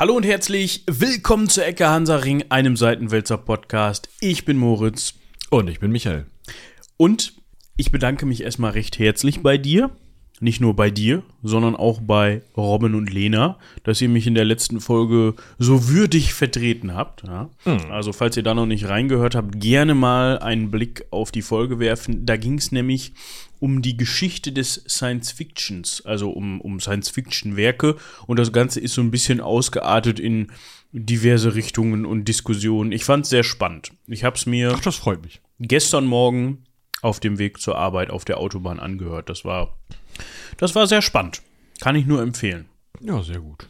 Hallo und herzlich willkommen zur Ecke Hansaring, einem Seitenwälzer Podcast. Ich bin Moritz. Und ich bin Michael. Und ich bedanke mich erstmal recht herzlich bei dir. Nicht nur bei dir, sondern auch bei Robin und Lena, dass ihr mich in der letzten Folge so würdig vertreten habt. Ja? Hm. Also, falls ihr da noch nicht reingehört habt, gerne mal einen Blick auf die Folge werfen. Da ging es nämlich um die Geschichte des Science Fictions, also um, um Science Fiction Werke. Und das Ganze ist so ein bisschen ausgeartet in diverse Richtungen und Diskussionen. Ich fand es sehr spannend. Ich habe es mir Ach, das freut mich. gestern Morgen auf dem Weg zur Arbeit auf der Autobahn angehört. Das war, das war sehr spannend. Kann ich nur empfehlen. Ja, sehr gut.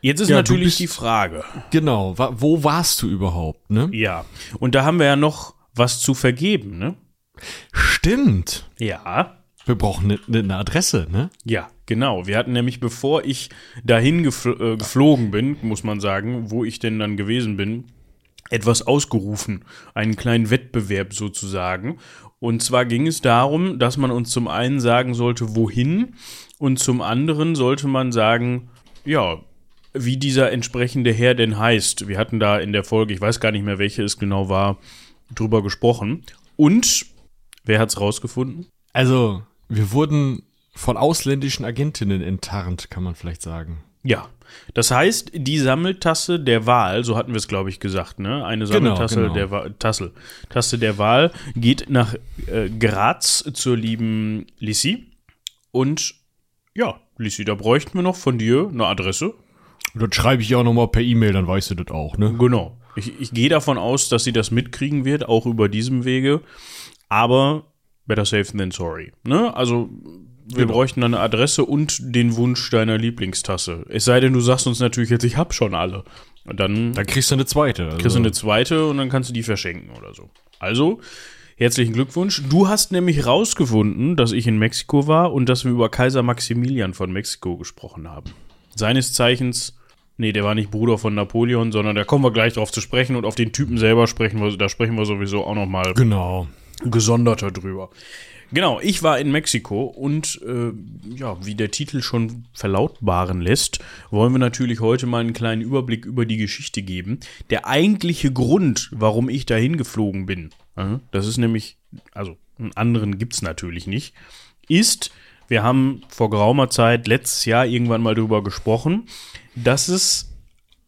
Jetzt ist Ja, natürlich bist- die Frage. Genau, wo warst du überhaupt, ne? Ja, und da haben wir ja noch was zu vergeben, ne? Stimmt. Ja, Wir brauchen eine ne Adresse, ne? Ja, genau. Wir hatten nämlich, bevor ich dahin gefl äh, geflogen bin, muss man sagen, wo ich denn dann gewesen bin, etwas ausgerufen. Einen kleinen Wettbewerb sozusagen. Und zwar ging es darum, dass man uns zum einen sagen sollte, wohin, und zum anderen sollte man sagen, ja, wie dieser entsprechende Herr denn heißt. Wir hatten da in der Folge, ich weiß gar nicht mehr, welche es genau war, drüber gesprochen. Und wer hat's rausgefunden? Also, wir wurden von ausländischen Agentinnen enttarnt, kann man vielleicht sagen. Ja, das heißt, die Sammeltasse der Wahl, so hatten wir es, glaube ich, gesagt, ne? Eine Genau, Sammeltasse genau. der Wa Tasse, Tasse der Wahl geht nach äh, Graz zur lieben Lissi. Und ja, Lissi, da bräuchten wir noch von dir eine Adresse. Das schreibe ich ja auch nochmal per E-Mail, dann weißt du das auch, ne? Genau. Ich, ich gehe davon aus, dass sie das mitkriegen wird, auch über diesem Wege. Aber better safe than sorry. Ne? Also, wir Genau. bräuchten eine Adresse und den Wunsch deiner Lieblingstasse. Es sei denn, du sagst uns natürlich jetzt, ich hab schon alle. Und dann Dann kriegst du eine zweite. Also. kriegst du eine zweite und dann kannst du die verschenken oder so. Also, herzlichen Glückwunsch. Du hast nämlich rausgefunden, dass ich in Mexiko war und dass wir über Kaiser Maximilian von Mexiko gesprochen haben. Seines Zeichens, nee, der war nicht Bruder von Napoleon, sondern da kommen wir gleich drauf zu sprechen und auf den Typen selber sprechen wir, da sprechen wir sowieso auch noch mal Genau. Gesonderter drüber. Genau, ich war in Mexiko und äh, ja, wie der Titel schon verlautbaren lässt, wollen wir natürlich heute mal einen kleinen Überblick über die Geschichte geben. Der eigentliche Grund, warum ich dahin geflogen bin, äh, das ist nämlich, also einen anderen gibt's natürlich nicht, ist, wir haben vor geraumer Zeit, letztes Jahr irgendwann mal drüber gesprochen, dass es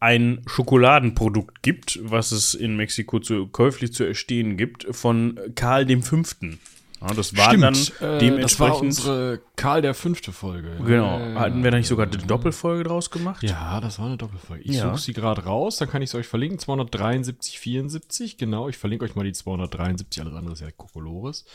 ein Schokoladenprodukt gibt, was es in Mexiko zu, käuflich zu erstehen gibt, von Karl dem Fünften. Ja, das war dann äh, das war dementsprechend. unsere Karl der fünfte Folge. genau. Hatten wir da nicht sogar eine Doppelfolge draus gemacht? Ja, das war eine Doppelfolge. Ich Ja. suche sie gerade raus, dann kann ich es euch verlinken. 273, 74, genau. Ich verlinke euch mal die 273, alles andere ist ja Kokolores.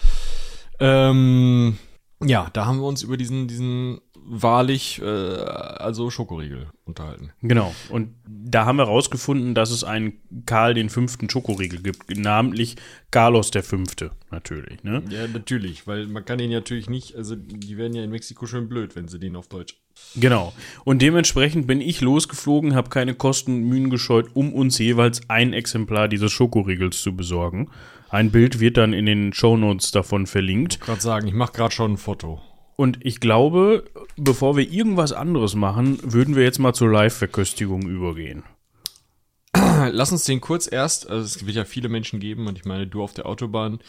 Ähm, ja, da haben wir uns über diesen, diesen wahrlich, äh, also Schokoriegel unterhalten. Genau. Und da haben wir rausgefunden, dass es einen Karl den Fünften Schokoriegel gibt, namentlich Carlos der Fünfte, natürlich. Ne? Ja, natürlich, weil man kann den natürlich nicht, also die werden ja in Mexiko schön blöd, wenn sie den auf Deutsch. Genau. Und dementsprechend bin ich losgeflogen, habe keine Kosten und Mühen gescheut, um uns jeweils ein Exemplar dieses Schokoriegels zu besorgen. Ein Bild wird dann in den Shownotes davon verlinkt. Gerade sagen, ich mache gerade schon ein Foto. Und ich glaube, bevor wir irgendwas anderes machen, würden wir jetzt mal zur Live-Verköstigung übergehen. Lass uns den kurz erst, also es wird ja viele Menschen geben und ich meine, du auf der Autobahn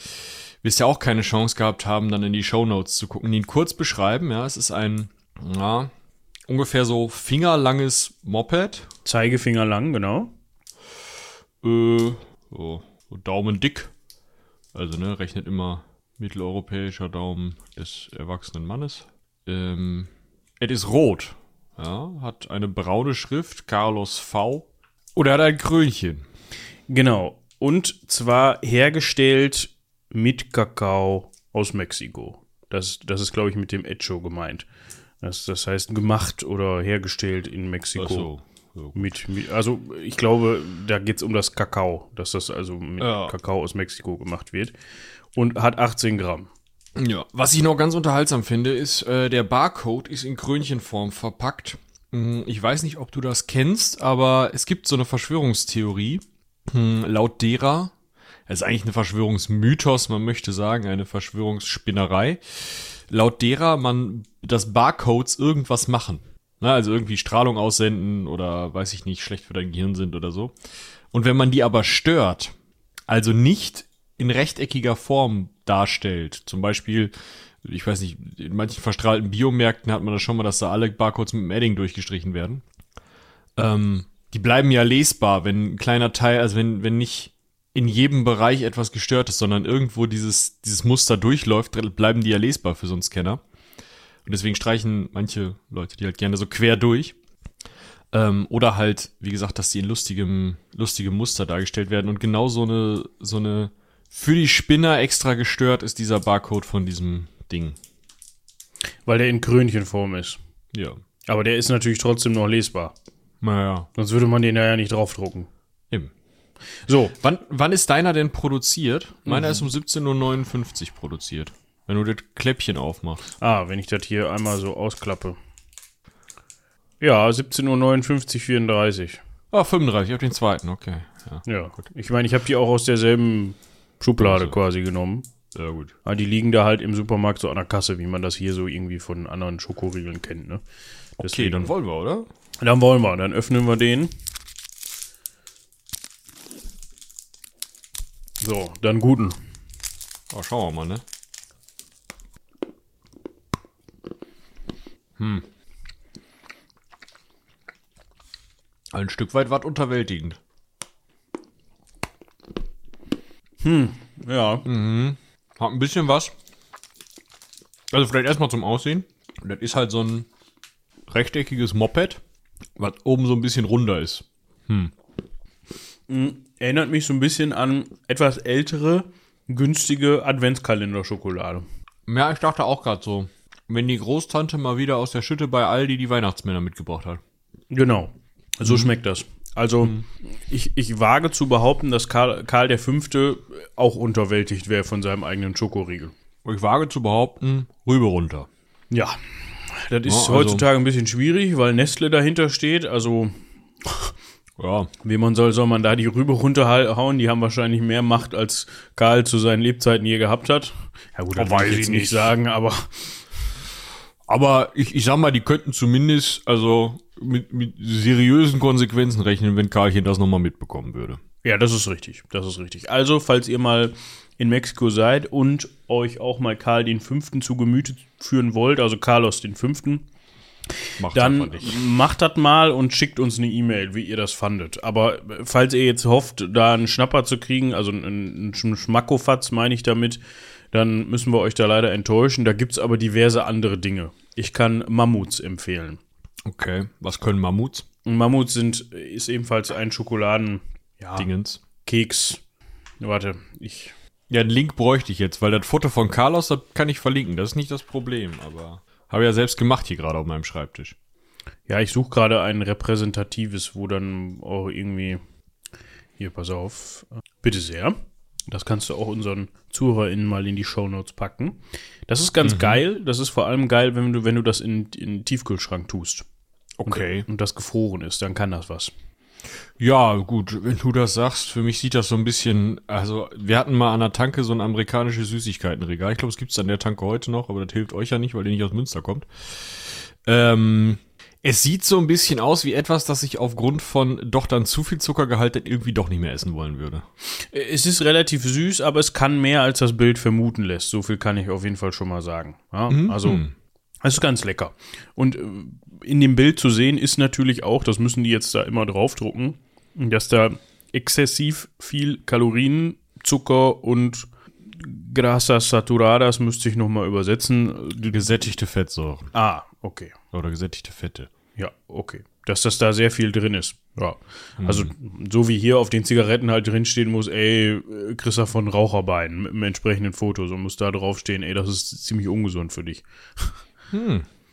wirst ja auch keine Chance gehabt haben, dann in die Shownotes zu gucken, ihn kurz beschreiben. Ja, es ist ein, ja, ungefähr so fingerlanges Moped. Zeigefinger lang, genau. Äh, so, so Daumen dick. Also, ne, rechnet immer mitteleuropäischer Daumen des erwachsenen Mannes. Ähm, es ist rot. Ja, hat eine braune Schrift, Carlos V. Oder hat ein Krönchen. Genau. Und zwar hergestellt mit Kakao aus Mexiko. Das, das ist, glaube ich, mit dem Echo gemeint. Das, das heißt gemacht oder hergestellt in Mexiko. So. so. Mit, mit, also ich glaube, da geht es um das Kakao, dass das also mit Ja. Kakao aus Mexiko gemacht wird. Und hat 18 Gramm. Ja, was ich noch ganz unterhaltsam finde, ist, äh, der Barcode ist in Krönchenform verpackt. Hm, Ich weiß nicht, ob du das kennst, aber es gibt so eine Verschwörungstheorie, hm, laut derer, es ist eigentlich eine Verschwörungsmythos, man möchte sagen, eine Verschwörungsspinnerei, laut derer man, dass Barcodes irgendwas machen. Na, also irgendwie Strahlung aussenden oder weiß ich nicht, schlecht für dein Gehirn sind oder so. Und wenn man die aber stört, also nicht in rechteckiger Form darstellt, zum Beispiel, ich weiß nicht, in manchen verstrahlten Biomärkten hat man das schon mal, dass da alle Barcodes mit dem Edding durchgestrichen werden. Ähm, die bleiben ja lesbar, wenn ein kleiner Teil, also wenn, wenn nicht in jedem Bereich etwas gestört ist, sondern irgendwo dieses, dieses Muster durchläuft, bleiben die ja lesbar für so einen Scanner. Und deswegen streichen manche Leute die halt gerne so quer durch. Ähm, oder halt, wie gesagt, dass die in lustigem, lustigem Muster dargestellt werden. Und genau so eine, so eine, für die Spinner extra gestört ist dieser Barcode von diesem Ding. Weil der in Krönchenform ist. Ja. Aber der ist natürlich trotzdem noch lesbar. Naja. Sonst würde man den ja nicht draufdrucken. Eben. So, Wann, wann ist deiner denn produziert? Meiner ist um 17.59 Uhr produziert. Wenn du das Kläppchen aufmachst. ah, wenn ich das hier einmal so ausklappe. Ja, 17.59 Uhr, 34. Ah, 35, auf den zweiten, okay. Ja, Ja, ich meine, ich habe die auch aus derselben Schublade Also. quasi genommen. sehr gut. Ah, die liegen da halt im Supermarkt so an der Kasse, wie man das hier so irgendwie von anderen Schokoriegeln kennt, ne? Okay, Deswegen- dann wollen wir, oder? Dann wollen wir, dann öffnen wir den. So, dann guten. Oh, schauen wir mal, ne? Hm. Ein Stück weit was unterwältigend. Ja, Hat ein bisschen was. Also vielleicht erstmal zum Aussehen. Das ist halt so ein rechteckiges Moped, was oben so ein bisschen runder ist. erinnert mich so ein bisschen an etwas ältere, günstige Adventskalender-Schokolade. Ja, ich dachte auch gerade so. Wenn die Großtante mal wieder aus der Schütte bei Aldi die Weihnachtsmänner mitgebracht hat. Genau, so schmeckt das. Also, ich, ich wage zu behaupten, dass Karl, Karl V. auch unterwältigt wäre von seinem eigenen Schokoriegel. Ich wage zu behaupten, Rübe runter. Ja, das ist Ja, also- heutzutage ein bisschen schwierig, weil Nestle dahinter steht. Also, Ja, wie man soll, soll man da die Rübe runterhauen? Die haben wahrscheinlich mehr Macht, als Karl zu seinen Lebzeiten je gehabt hat. Ja gut, das Oh, will weiß ich jetzt nicht. sagen, aber aber ich, ich sag mal, die könnten zumindest also mit, mit seriösen Konsequenzen rechnen, wenn Karlchen das nochmal mitbekommen würde. ja, das ist richtig. Das ist richtig. Also, falls ihr mal in Mexiko seid und euch auch mal Karl den Fünften zu Gemüte führen wollt, also Carlos den Fünften, Macht dann macht das mal und schickt uns eine E-Mail, wie ihr das fandet. Aber äh, falls ihr jetzt hofft, da einen Schnapper zu kriegen, also einen, einen Schmackofatz meine ich damit, dann müssen wir euch da leider enttäuschen. Da gibt's aber diverse andere Dinge. Ich kann Mammuts empfehlen. Okay, was können Mammuts? Mammuts sind, ist ebenfalls ein Schokoladen-Keks. Dingens. Warte, ich. Ja, einen Link bräuchte ich jetzt, weil das Foto von Carlos, das kann ich verlinken. Das ist nicht das Problem, aber habe ja selbst gemacht hier gerade auf meinem Schreibtisch. Ja, ich suche gerade ein repräsentatives, wo dann auch irgendwie. Hier, pass auf. Bitte sehr. Das kannst du auch unseren ZuhörerInnen mal in die Shownotes packen. Das ist ganz geil. Das ist vor allem geil, wenn du, wenn du das in, in den Tiefkühlschrank tust. Okay. Und das gefroren ist, dann kann das was. Ja, gut, wenn du das sagst, für mich sieht das so ein bisschen, also wir hatten mal an der Tanke so ein amerikanisches Süßigkeitenregal. Ich glaube, es gibt es an der Tanke heute noch, aber das hilft euch ja nicht, weil ihr nicht aus Münster kommt. Ähm, es sieht so ein bisschen aus wie etwas, das ich aufgrund von doch dann zu viel Zuckergehalt dann irgendwie doch nicht mehr essen wollen würde. Es ist relativ süß, aber es kann mehr, als das Bild vermuten lässt. So viel kann ich auf jeden Fall schon mal sagen. Ja, Also, es ist ganz lecker. Und äh, in dem Bild zu sehen ist natürlich auch, das müssen die jetzt da immer draufdrucken, dass da exzessiv viel Kalorien, Zucker und Grasas saturadas müsste ich nochmal übersetzen. Gesättigte Fettsäuren Ah, okay. oder gesättigte Fette. Ja, okay. Dass das da sehr viel drin ist. Ja. Also, so wie hier auf den Zigaretten halt drinstehen muss, ey, Christa von Raucherbein mit einem entsprechenden Foto. So muss da draufstehen, ey, das ist ziemlich ungesund für dich.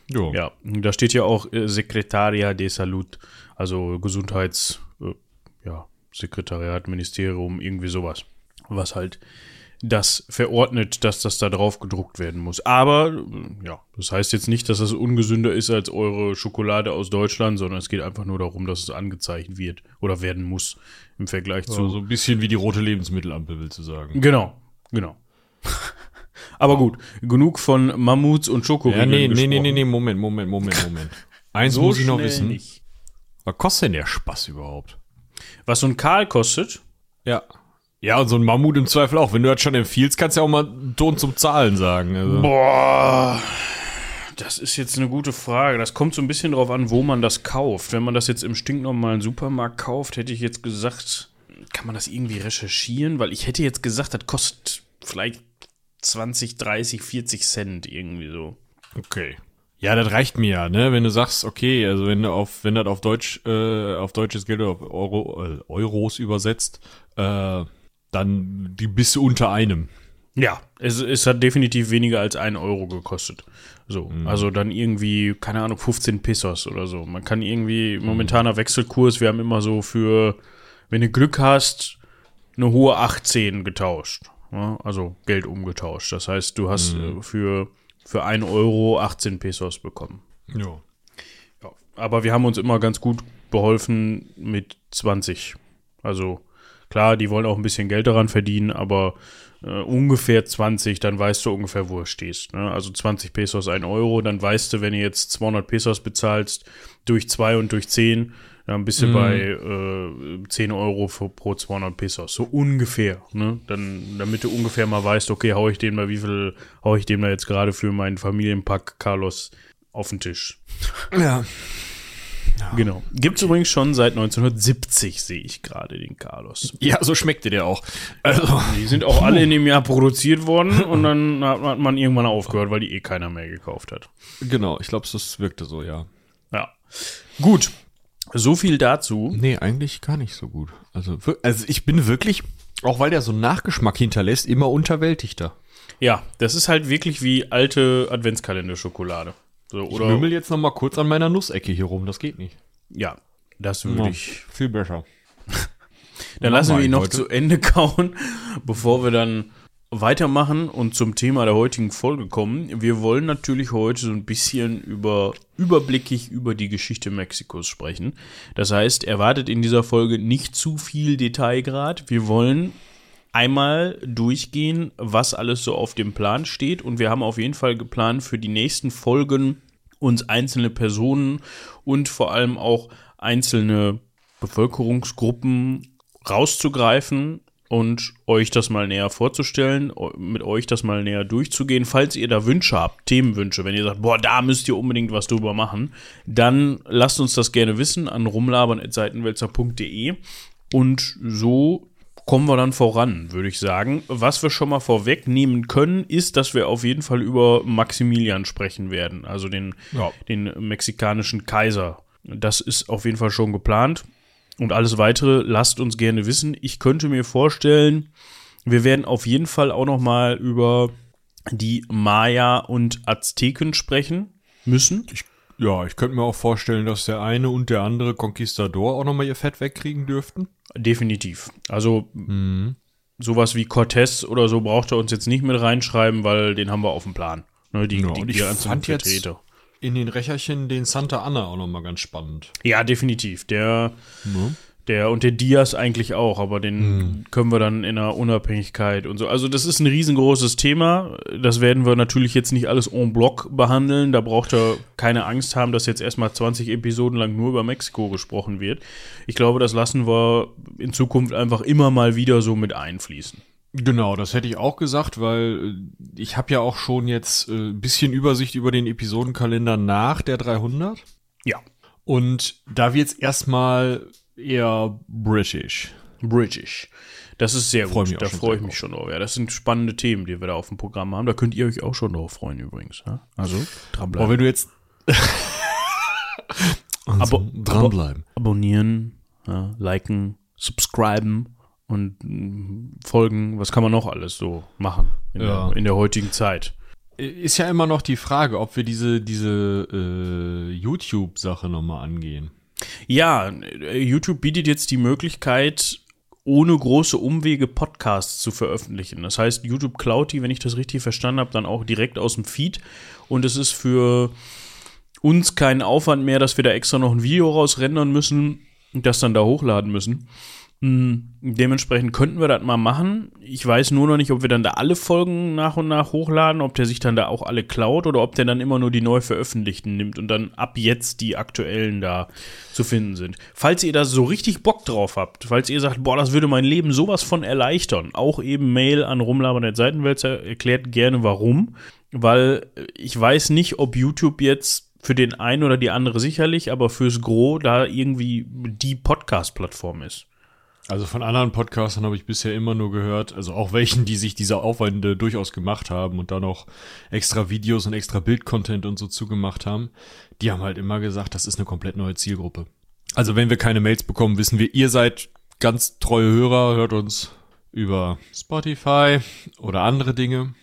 Jo. Ja, da steht ja auch äh, Secretaria de Salud, also Gesundheits, äh, ja, Sekretariat, Ministerium, irgendwie sowas. Was halt das verordnet, dass das da drauf gedruckt werden muss. Aber, äh, ja, das heißt jetzt nicht, dass das ungesünder ist als eure Schokolade aus Deutschland, sondern es geht einfach nur darum, dass es angezeigt wird oder werden muss im Vergleich zu. so ein bisschen wie die rote Lebensmittelampel, willst du sagen. Genau, genau. Aber gut, genug von Mammuts und Ja, Schokoriegeln nee, nee, nee, gesprochen. nee, nee, Moment, Moment, Moment, Moment. Eins So muss ich noch wissen. nicht. Was kostet denn der Spaß überhaupt? Was so ein Karl kostet? Ja. Ja, und so ein Mammut im Zweifel auch. Wenn du das schon empfiehlst, kannst du ja auch mal einen Ton zum Zahlen sagen. Also. Boah, das ist jetzt eine gute Frage. Das kommt so ein bisschen drauf an, wo man das kauft. Wenn man das jetzt im stinknormalen Supermarkt kauft, hätte ich jetzt gesagt, kann man das irgendwie recherchieren? Weil ich hätte jetzt gesagt, das kostet vielleicht 20, 30, 40 Cent irgendwie so. Okay. Ja, das reicht mir ja, ne? Wenn du sagst, okay, also wenn du auf, wenn das auf Deutsch, äh, auf deutsches Geld oder auf Euro, äh, Euros übersetzt, äh, dann die bist du unter einem. Ja, es, es hat definitiv weniger als ein Euro gekostet. So, also dann irgendwie, keine Ahnung, 15 Pesos oder so. Man kann irgendwie, momentaner Wechselkurs, wir haben immer so für, wenn du Glück hast, eine hohe 18 getauscht. Ja, also Geld umgetauscht. Das heißt, du hast äh, für, für 1 Euro 18 Pesos bekommen. Ja. Ja. Aber wir haben uns immer ganz gut beholfen mit 20. Also klar, die wollen auch ein bisschen Geld daran verdienen, aber äh, ungefähr 20, dann weißt du ungefähr, wo du stehst. Ne? Also 20 Pesos, 1 Euro, dann weißt du, wenn du jetzt 200 Pesos bezahlst, durch 2 und durch 10, dann bist du bei äh, 10 Euro für, pro 200 Pesos. So ungefähr. Ne? Dann, damit du ungefähr mal weißt, okay, hau ich den mal, wie viel hau ich dem da jetzt gerade für meinen Familienpack Carlos auf den Tisch. Ja. Genau. Gibt es übrigens schon seit 1970, sehe ich gerade den Carlos. Ja, so schmeckte der auch. Also, Die sind auch alle in dem Jahr produziert worden und dann hat man irgendwann aufgehört, weil die eh keiner mehr gekauft hat. genau, ich glaube, das wirkte so, ja. Ja. Gut. So viel dazu. Nee, eigentlich gar nicht so gut. Also, also ich bin wirklich, auch weil der so einen Nachgeschmack hinterlässt, immer unterwältigter. Ja, das ist halt wirklich wie alte Adventskalender-Schokolade. So, Ich mümmel jetzt noch mal kurz an meiner Nussecke hier rum, das geht nicht. Ja, das würde ich. Viel besser. Dann Mach lassen wir ihn noch heute. zu Ende kauen, bevor wir dann weitermachen und zum Thema der heutigen Folge kommen. Wir wollen natürlich heute so ein bisschen über überblickig über die Geschichte Mexikos sprechen. Das heißt, erwartet in dieser Folge nicht zu viel Detailgrad. Wir wollen einmal durchgehen, was alles so auf dem Plan steht und wir haben auf jeden Fall geplant für die nächsten Folgen uns einzelne Personen und vor allem auch einzelne Bevölkerungsgruppen rauszugreifen und euch das mal näher vorzustellen, mit euch das mal näher durchzugehen. Falls ihr da Wünsche habt, Themenwünsche, wenn ihr sagt, boah, da müsst ihr unbedingt was drüber machen, dann lasst uns das gerne wissen an rumlabern.seitenwälzer.de und so kommen wir dann voran, würde ich sagen. Was wir schon mal vorwegnehmen können, ist, dass wir auf jeden Fall über Maximilian sprechen werden, also den, Ja. den mexikanischen Kaiser. Das ist auf jeden Fall schon geplant. Und alles weitere lasst uns gerne wissen. Ich könnte mir vorstellen, wir werden auf jeden Fall auch noch mal über die Maya und Azteken sprechen müssen. Ich, ja, ich könnte mir auch vorstellen, dass der eine und der andere Conquistador auch noch mal ihr Fett wegkriegen dürften. Definitiv. Also sowas wie Cortez oder so braucht er uns jetzt nicht mit reinschreiben, weil den haben wir auf dem Plan. Ne, die, Ja, die, die ich fand jetzt- Vertreter. In den Recherchen den Santa Anna auch noch mal ganz spannend. Ja, definitiv. Der, Ne? Der und der Diaz eigentlich auch, aber den Hm. können wir dann in der Unabhängigkeit und so. Also das ist ein riesengroßes Thema. Das werden wir natürlich jetzt nicht alles en bloc behandeln. Da braucht ihr keine Angst haben, dass jetzt erstmal 20 Episoden lang nur über Mexiko gesprochen wird. Ich glaube, das lassen wir in Zukunft einfach immer mal wieder so mit einfließen. Genau, das hätte ich auch gesagt, weil äh, ich habe ja auch schon jetzt äh, ein bisschen Übersicht über den Episodenkalender nach der 300. Ja. Und da wird's erstmal eher british. British. Das ist sehr Freu gut. Da freue ich mich schon drauf. Ja, das sind spannende Themen, die wir da auf dem Programm haben. Da könnt ihr euch auch schon drauf freuen übrigens. Ja? Also Aber dranbleiben. wenn du jetzt also, Abo- dranbleiben. Abonnieren, ja, liken, subscriben und mm, folgen. Was kann man noch alles so machen in, Ja. der, in der heutigen Zeit? Ist ja immer noch die Frage, ob wir diese, diese äh, YouTube-Sache nochmal angehen. Ja, äh, YouTube bietet jetzt die Möglichkeit, ohne große Umwege Podcasts zu veröffentlichen. Das heißt, YouTube klaut die, wenn ich das richtig verstanden habe, dann auch direkt aus dem Feed. Und es ist für uns kein Aufwand mehr, dass wir da extra noch ein Video rausrendern müssen und das dann da hochladen müssen. Hm, dementsprechend könnten wir das mal machen. Ich weiß nur noch nicht, ob wir dann da alle Folgen nach und nach hochladen, ob der sich dann da auch alle klaut oder ob der dann immer nur die neu veröffentlichten nimmt und dann ab jetzt die aktuellen da zu finden sind. Falls ihr da so richtig Bock drauf habt, falls ihr sagt, boah, das würde mein Leben sowas von erleichtern, auch eben Mail an rumlabern Seitenwälzer, erklärt gerne warum, weil ich weiß nicht, ob YouTube jetzt für den einen oder die andere sicherlich, aber fürs Gros da irgendwie die Podcast-Plattform ist. Also von anderen Podcastern habe ich bisher immer nur gehört, also auch welchen, die sich diese Aufwände durchaus gemacht haben und da noch extra Videos und extra Bildcontent und so zugemacht haben, die haben halt immer gesagt, das ist eine komplett neue Zielgruppe. Also wenn wir keine Mails bekommen, wissen wir, ihr seid ganz treue Hörer, hört uns über Spotify oder andere Dinge.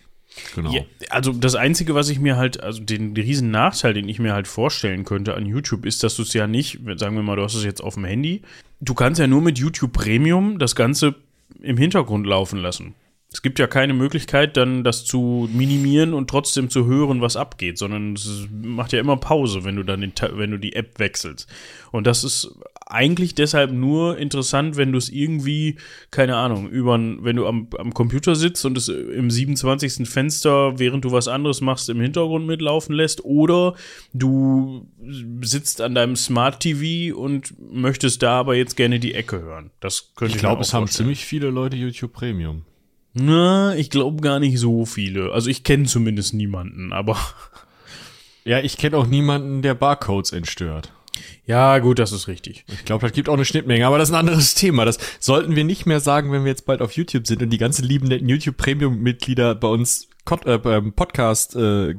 Genau. Ja, also das Einzige, was ich mir halt, also den, den riesen Nachteil, den ich mir halt vorstellen könnte an YouTube, ist, dass du es ja nicht, sagen wir mal, du hast es jetzt auf dem Handy, du kannst ja nur mit YouTube Premium das Ganze im Hintergrund laufen lassen. Es gibt ja keine Möglichkeit, dann das zu minimieren und trotzdem zu hören, was abgeht, sondern es macht ja immer Pause, wenn du dann den, wenn du die App wechselst. Und das ist eigentlich deshalb nur interessant, wenn du es irgendwie, keine Ahnung, über, wenn du am, am Computer sitzt und es im 27. Fenster, während du was anderes machst, im Hintergrund mitlaufen lässt, oder du sitzt an deinem Smart TV und möchtest da aber jetzt gerne die Ecke hören. Das könnte ich, ich glaube, es haben ziemlich viele Leute YouTube Premium. Na, ich glaube gar nicht so viele. Also ich kenne zumindest niemanden, aber. Ja, ich kenne auch niemanden, der Barcodes entstört. Ja, gut, das ist richtig. Ich glaube, das gibt auch eine Schnittmenge, aber das ist ein anderes Thema. Das sollten wir nicht mehr sagen, wenn wir jetzt bald auf YouTube sind und die ganzen lieben netten YouTube Premium Mitglieder bei uns äh, beim Podcast äh,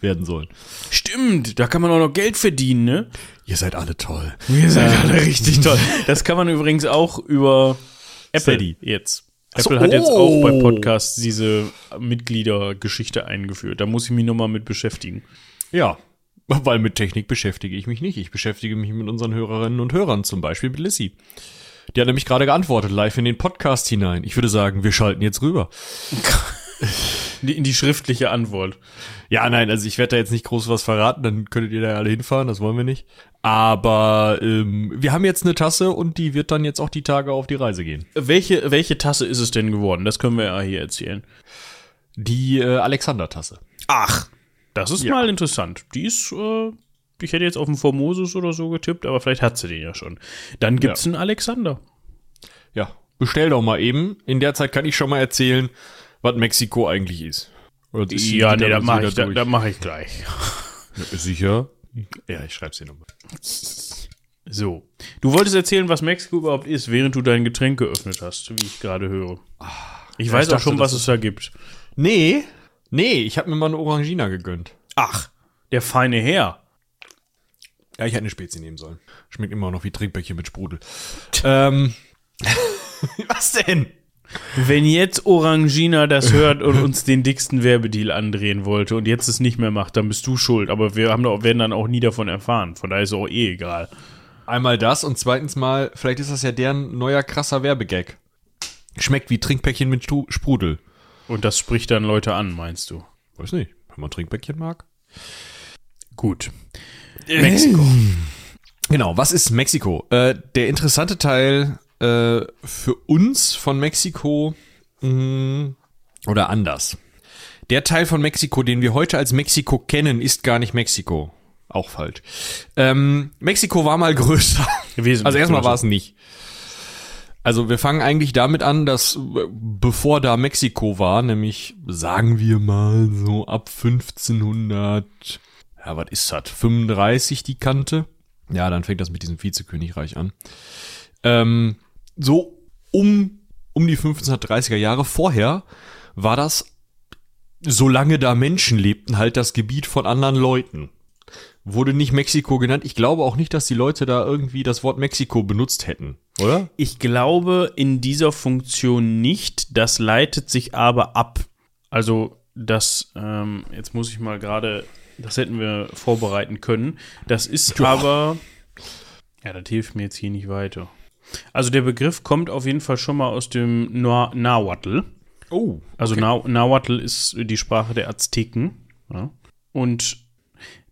werden sollen. Stimmt, da kann man auch noch Geld verdienen, ne? Ihr seid alle toll. Ihr seid alle richtig toll. Das kann man übrigens auch über Apple Steady. jetzt. Apple so, hat jetzt auch bei oh. Podcasts diese Mitgliedergeschichte eingeführt. Da muss ich mich nochmal mit beschäftigen. Ja, weil mit Technik beschäftige ich mich nicht. Ich beschäftige mich mit unseren Hörerinnen und Hörern, zum Beispiel mit Lissy. Die hat nämlich gerade geantwortet, live in den Podcast hinein. Ich würde sagen, wir schalten jetzt rüber. in die schriftliche Antwort. Ja, nein, also ich werde da jetzt nicht groß was verraten, dann könntet ihr da alle hinfahren, das wollen wir nicht. Aber ähm, wir haben jetzt eine Tasse und die wird dann jetzt auch die Tage auf die Reise gehen. Welche, welche Tasse ist es denn geworden? Das können wir ja hier erzählen. Die äh, Alexander-Tasse. Ach, das ist ja. mal interessant. Die ist, äh, ich hätte jetzt auf den Formosus oder so getippt, aber vielleicht hat sie den ja schon. Dann gibt's ja. einen Alexander. Ja, bestell doch mal eben. In der Zeit kann ich schon mal erzählen, was Mexiko eigentlich ist. ist ja, nee, da mache ich, da, da mach ich gleich. Sicher? Ja, ich schreib's dir nochmal. So. Du wolltest erzählen, was Mexiko überhaupt ist, während du dein Getränk geöffnet hast, wie ich gerade höre. Ich ja, weiß ich auch schon, was es da gibt. Nee, nee, ich habe mir mal eine Orangina gegönnt. Ach, der feine Herr. Ja, ich hätte eine Spezi nehmen sollen. Schmeckt immer noch wie Trinkbäckchen mit Sprudel. ähm, was denn? Wenn jetzt Orangina das hört und uns den dicksten Werbedeal andrehen wollte und jetzt es nicht mehr macht, dann bist du schuld. Aber wir haben werden dann auch nie davon erfahren. Von daher ist es auch eh egal. Einmal das und zweitens mal, vielleicht ist das ja deren neuer krasser Werbegag. Schmeckt wie Trinkpäckchen mit Sprudel. Und das spricht dann Leute an, meinst du? Weiß nicht, wenn man Trinkpäckchen mag. Gut. Mexiko. Genau, was ist Mexiko? Äh, der interessante Teil äh, für uns von Mexiko mh, mm, oder anders. Der Teil von Mexiko, den wir heute als Mexiko kennen, ist gar nicht Mexiko. Auch falsch. Ähm, Mexiko war mal größer. Wesentlich also erstmal war es nicht. Also wir fangen eigentlich damit an, dass bevor da Mexiko war, nämlich sagen wir mal so ab 1500, ja was ist das, 35 die Kante. Ja, dann fängt das mit diesem Vizekönigreich an. Ähm, so um, um die 1530er Jahre vorher war das, solange da Menschen lebten, halt das Gebiet von anderen Leuten. Wurde nicht Mexiko genannt. Ich glaube auch nicht, dass die Leute da irgendwie das Wort Mexiko benutzt hätten, oder? Ich glaube in dieser Funktion nicht. Das leitet sich aber ab. Also das, ähm, jetzt muss ich mal gerade, das hätten wir vorbereiten können. Das ist Joa. aber, ja, das hilft mir jetzt hier nicht weiter. Also der Begriff kommt auf jeden Fall schon mal aus dem Nahuatl. Oh. Okay. Also Nahuatl ist die Sprache der Azteken. Ja. Und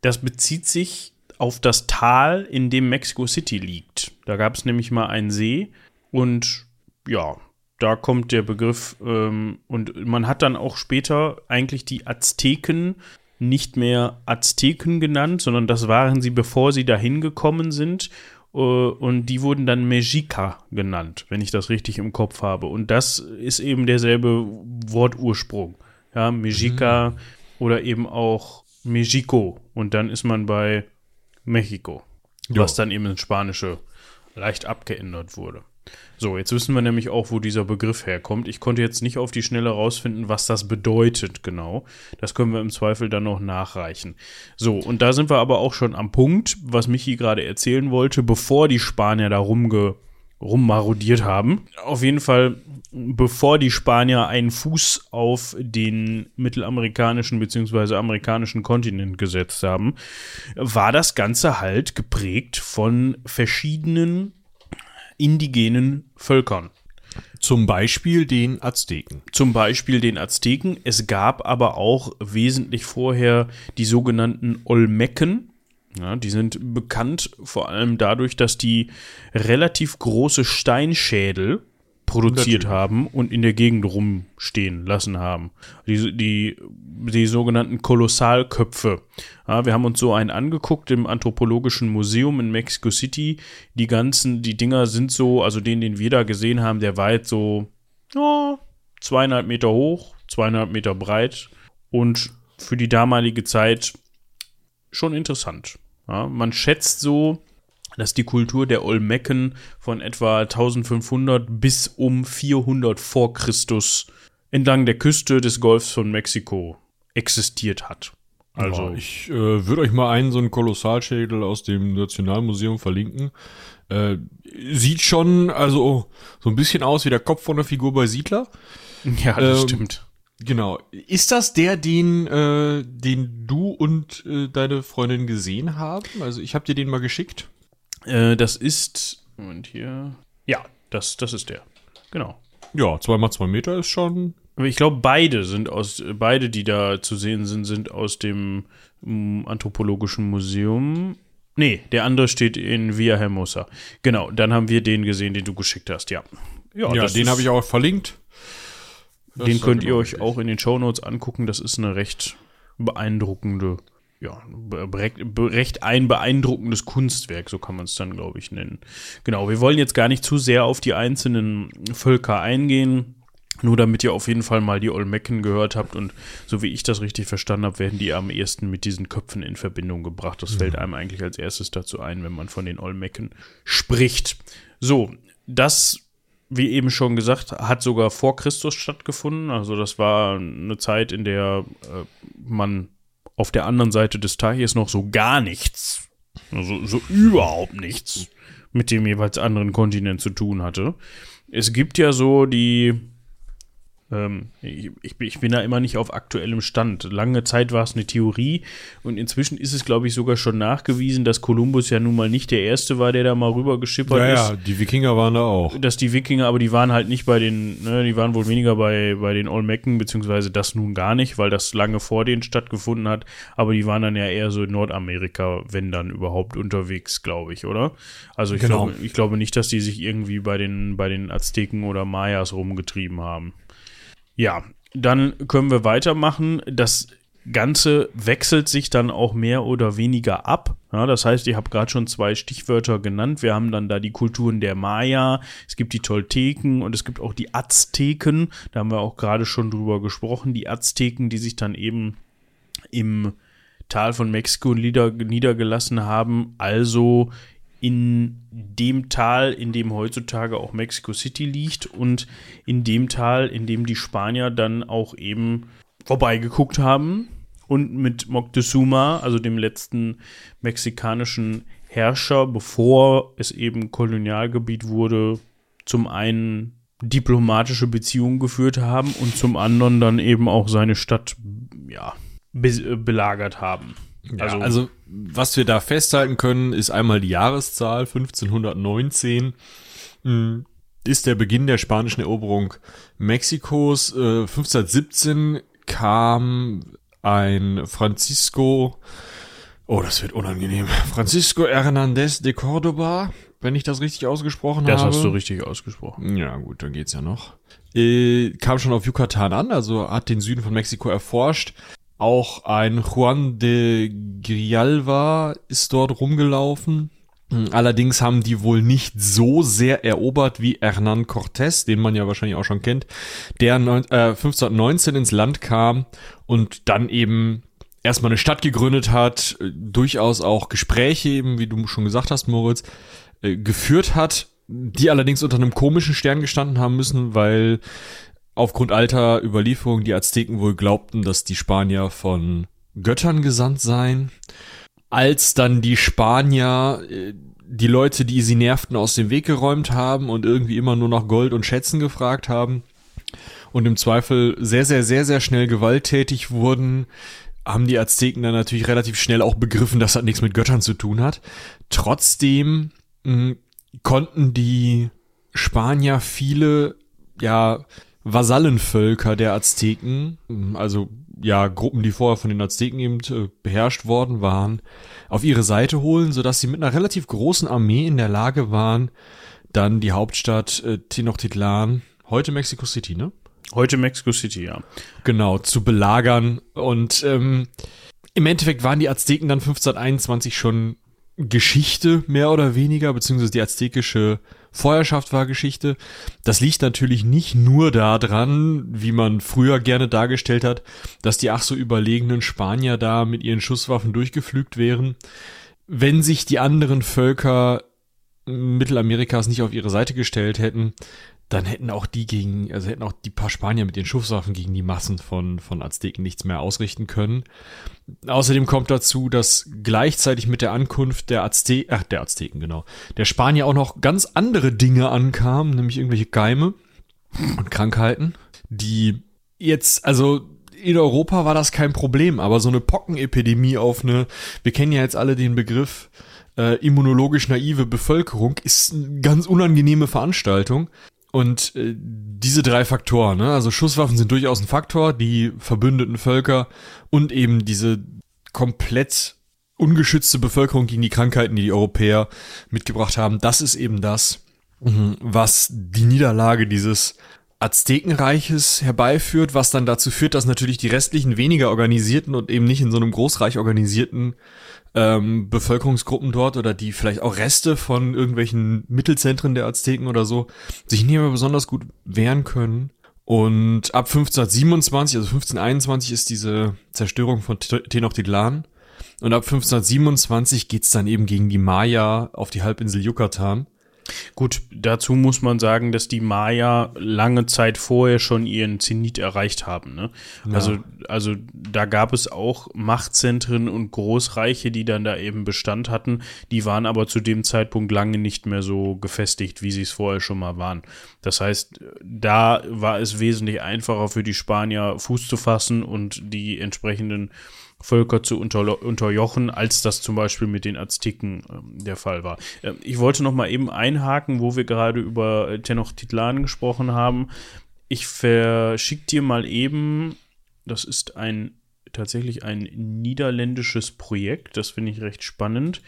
das bezieht sich auf das Tal, in dem Mexico City liegt. Da gab es nämlich mal einen See Und ja, da kommt der Begriff ähm, und man hat dann auch später eigentlich die Azteken nicht mehr Azteken genannt, sondern das waren sie, bevor sie dahin gekommen sind. Äh, und die wurden dann Mexica genannt, wenn ich das richtig im Kopf habe. Und das ist eben derselbe Wortursprung. Ja, Mexica mhm. oder eben auch Mexico. Und dann ist man bei Mexiko, jo. was dann eben ins Spanische leicht abgeändert wurde. So, jetzt wissen wir nämlich auch, wo dieser Begriff herkommt. Ich konnte jetzt nicht auf die Schnelle rausfinden, was das bedeutet genau. Das können wir im Zweifel dann noch nachreichen. So, und da sind wir aber auch schon am Punkt, was Michi gerade erzählen wollte, bevor die Spanier da rumge rummarodiert haben. Auf jeden Fall, bevor die Spanier einen Fuß auf den mittelamerikanischen bzw. amerikanischen Kontinent gesetzt haben, war das Ganze halt geprägt von verschiedenen indigenen Völkern. Zum Beispiel den Azteken. Zum Beispiel den Azteken. Es gab aber auch wesentlich vorher die sogenannten Olmecken. Ja, die sind bekannt vor allem dadurch, dass die relativ große Steinschädel produziert Natürlich. haben und in der Gegend rumstehen lassen haben. Die, die, die sogenannten Kolossalköpfe. Ja, wir haben uns so einen angeguckt im Anthropologischen Museum in Mexico City. Die ganzen, die Dinger sind so, also den, den wir da gesehen haben, der war jetzt so oh, zweieinhalb Meter hoch, zweieinhalb Meter breit und für die damalige Zeit schon interessant. Ja, man schätzt so, dass die Kultur der Olmecken von etwa 1500 bis um 400 vor Christus entlang der Küste des Golfs von Mexiko existiert hat. Also ja, ich äh, würde euch mal einen so einen Kolossalschädel aus dem Nationalmuseum verlinken. Äh, sieht schon also so ein bisschen aus wie der Kopf von der Figur bei Siedler. Ja, das ähm, stimmt. Genau. Ist das der, den, äh, den du und äh, deine Freundin gesehen haben? Also ich habe dir den mal geschickt. Äh, das ist. Moment hier. Ja, das, das ist der. Genau. Ja, zweimal zwei Meter ist schon. Ich glaube, beide sind aus, beide, die da zu sehen sind, sind aus dem um, Anthropologischen Museum. Nee, der andere steht in Via Hermosa. Genau, dann haben wir den gesehen, den du geschickt hast, ja. Ja, ja den habe ich auch verlinkt. Das den könnt ihr euch auch in den Show Notes angucken. Das ist eine recht beeindruckende ja, recht ein beeindruckendes Kunstwerk, so kann man es dann, glaube ich, nennen. Genau, wir wollen jetzt gar nicht zu sehr auf die einzelnen Völker eingehen. Nur damit ihr auf jeden Fall mal die Olmecken gehört habt und so wie ich das richtig verstanden habe, werden die am ehesten mit diesen Köpfen in Verbindung gebracht. Das mhm. fällt einem eigentlich als erstes dazu ein, wenn man von den Olmecken spricht. So, das, wie eben schon gesagt, hat sogar vor Christus stattgefunden. Also das war eine Zeit, in der äh, man auf der anderen Seite des Teiches noch so gar nichts, also so überhaupt nichts mit dem jeweils anderen Kontinent zu tun hatte. Es gibt ja so die ich, ich, bin da immer nicht auf aktuellem Stand. Lange Zeit war es eine Theorie und inzwischen ist es, glaube ich, sogar schon nachgewiesen, dass Kolumbus ja nun mal nicht der Erste war, der da mal rüber geschippert ja, ist. Ja, die Wikinger waren da auch. Dass die Wikinger, aber die waren halt nicht bei den, ne, die waren wohl weniger bei, bei den Olmecken, beziehungsweise das nun gar nicht, weil das lange vor denen stattgefunden hat, aber die waren dann ja eher so in Nordamerika, wenn dann überhaupt unterwegs, glaube ich, oder? Also ich, genau. glaube, ich glaube nicht, dass die sich irgendwie bei den, bei den Azteken oder Mayas rumgetrieben haben. Ja, dann können wir weitermachen. Das Ganze wechselt sich dann auch mehr oder weniger ab. Ja, das heißt, ich habe gerade schon zwei Stichwörter genannt. Wir haben dann da die Kulturen der Maya, es gibt die Tolteken und es gibt auch die Azteken. Da haben wir auch gerade schon drüber gesprochen. Die Azteken, die sich dann eben im Tal von Mexiko nieder, niedergelassen haben, also in dem Tal, in dem heutzutage auch Mexico City liegt und in dem Tal, in dem die Spanier dann auch eben vorbeigeguckt haben und mit Moctezuma, also dem letzten mexikanischen Herrscher, bevor es eben Kolonialgebiet wurde, zum einen diplomatische Beziehungen geführt haben und zum anderen dann eben auch seine Stadt ja, be belagert haben. Ja, also, also, was wir da festhalten können, ist einmal die Jahreszahl 1519 hm, ist der Beginn der spanischen Eroberung Mexikos. Äh, 1517 kam ein Francisco, oh, das wird unangenehm, Francisco Hernández de Córdoba wenn ich das richtig ausgesprochen Das habe. hast du richtig ausgesprochen. Ja, gut, dann geht's ja noch. Äh, kam schon auf Yucatan an, also hat den Süden von Mexiko erforscht. Auch ein Juan de Grijalva ist dort rumgelaufen. Allerdings haben die wohl nicht so sehr erobert wie Hernán Cortés, den man ja wahrscheinlich auch schon kennt, der neun- äh, 1519 ins Land kam und dann eben erstmal eine Stadt gegründet hat, äh, durchaus auch Gespräche eben, wie du schon gesagt hast, Moritz, äh, geführt hat, die allerdings unter einem komischen Stern gestanden haben müssen, weil aufgrund alter Überlieferungen die Azteken wohl glaubten, dass die Spanier von Göttern gesandt seien. Als dann die Spanier äh, die Leute, die sie nervten, aus dem Weg geräumt haben und irgendwie immer nur nach Gold und Schätzen gefragt haben und im Zweifel sehr, sehr, sehr, sehr schnell gewalttätig wurden, haben die Azteken dann natürlich relativ schnell auch begriffen, dass das nichts mit Göttern zu tun hat. Trotzdem mh, konnten die Spanier viele, ja, Vasallenvölker der Azteken, also ja, Gruppen, die vorher von den Azteken eben äh, beherrscht worden waren, auf ihre Seite holen, sodass sie mit einer relativ großen Armee in der Lage waren, dann die Hauptstadt äh, Tenochtitlan, heute Mexico City, ne? Heute Mexico City, ja. Genau, zu belagern. Und ähm, im Endeffekt waren die Azteken dann 1521 schon Geschichte, mehr oder weniger, beziehungsweise die aztekische Vorherrschaft war Geschichte. Das liegt natürlich nicht nur daran, wie man früher gerne dargestellt hat, dass die ach so überlegenen Spanier da mit ihren Schusswaffen durchgeflügt wären. Wenn sich die anderen Völker Mittelamerikas nicht auf ihre Seite gestellt hätten, dann hätten auch die gegen, also hätten auch die paar Spanier mit den Schusswaffen gegen die Massen von, von Azteken nichts mehr ausrichten können. Außerdem kommt dazu, dass gleichzeitig mit der Ankunft der Azte ach, der Azteken, genau, der Spanier auch noch ganz andere Dinge ankamen, nämlich irgendwelche Keime und Krankheiten, die jetzt, also in Europa war das kein Problem, aber so eine Pockenepidemie auf eine, wir kennen ja jetzt alle den Begriff äh, immunologisch naive Bevölkerung, ist eine ganz unangenehme Veranstaltung. Und äh, diese drei Faktoren, ne? also Schusswaffen sind durchaus ein Faktor, die verbündeten Völker und eben diese komplett ungeschützte Bevölkerung gegen die Krankheiten, die die Europäer mitgebracht haben, das ist eben das, mhm, was die Niederlage dieses Aztekenreiches herbeiführt, was dann dazu führt, dass natürlich die restlichen weniger organisierten und eben nicht in so einem Großreich organisierten ähm, Bevölkerungsgruppen dort oder die vielleicht auch Reste von irgendwelchen Mittelzentren der Azteken oder so sich nicht mehr besonders gut wehren können. Und ab 1527, also 1521 ist diese Zerstörung von Te- Tenochtitlan. Und ab 1527 geht's dann eben gegen die Maya auf die Halbinsel Yucatan. Gut, dazu muss man sagen, dass die Maya lange Zeit vorher schon ihren Zenit erreicht haben. Ne? Also, also da gab es auch Machtzentren und Großreiche, die dann da eben Bestand hatten. Die waren aber zu dem Zeitpunkt lange nicht mehr so gefestigt, wie sie es vorher schon mal waren. Das heißt, da war es wesentlich einfacher für die Spanier Fuß zu fassen und die entsprechenden Völker zu unter, unterjochen, als das zum Beispiel mit den Azteken ähm, der Fall war. Ähm, ich wollte noch mal eben einhaken, wo wir gerade über äh, Tenochtitlan gesprochen haben. Ich verschick dir mal eben, das ist ein tatsächlich ein niederländisches Projekt, das finde ich recht spannend.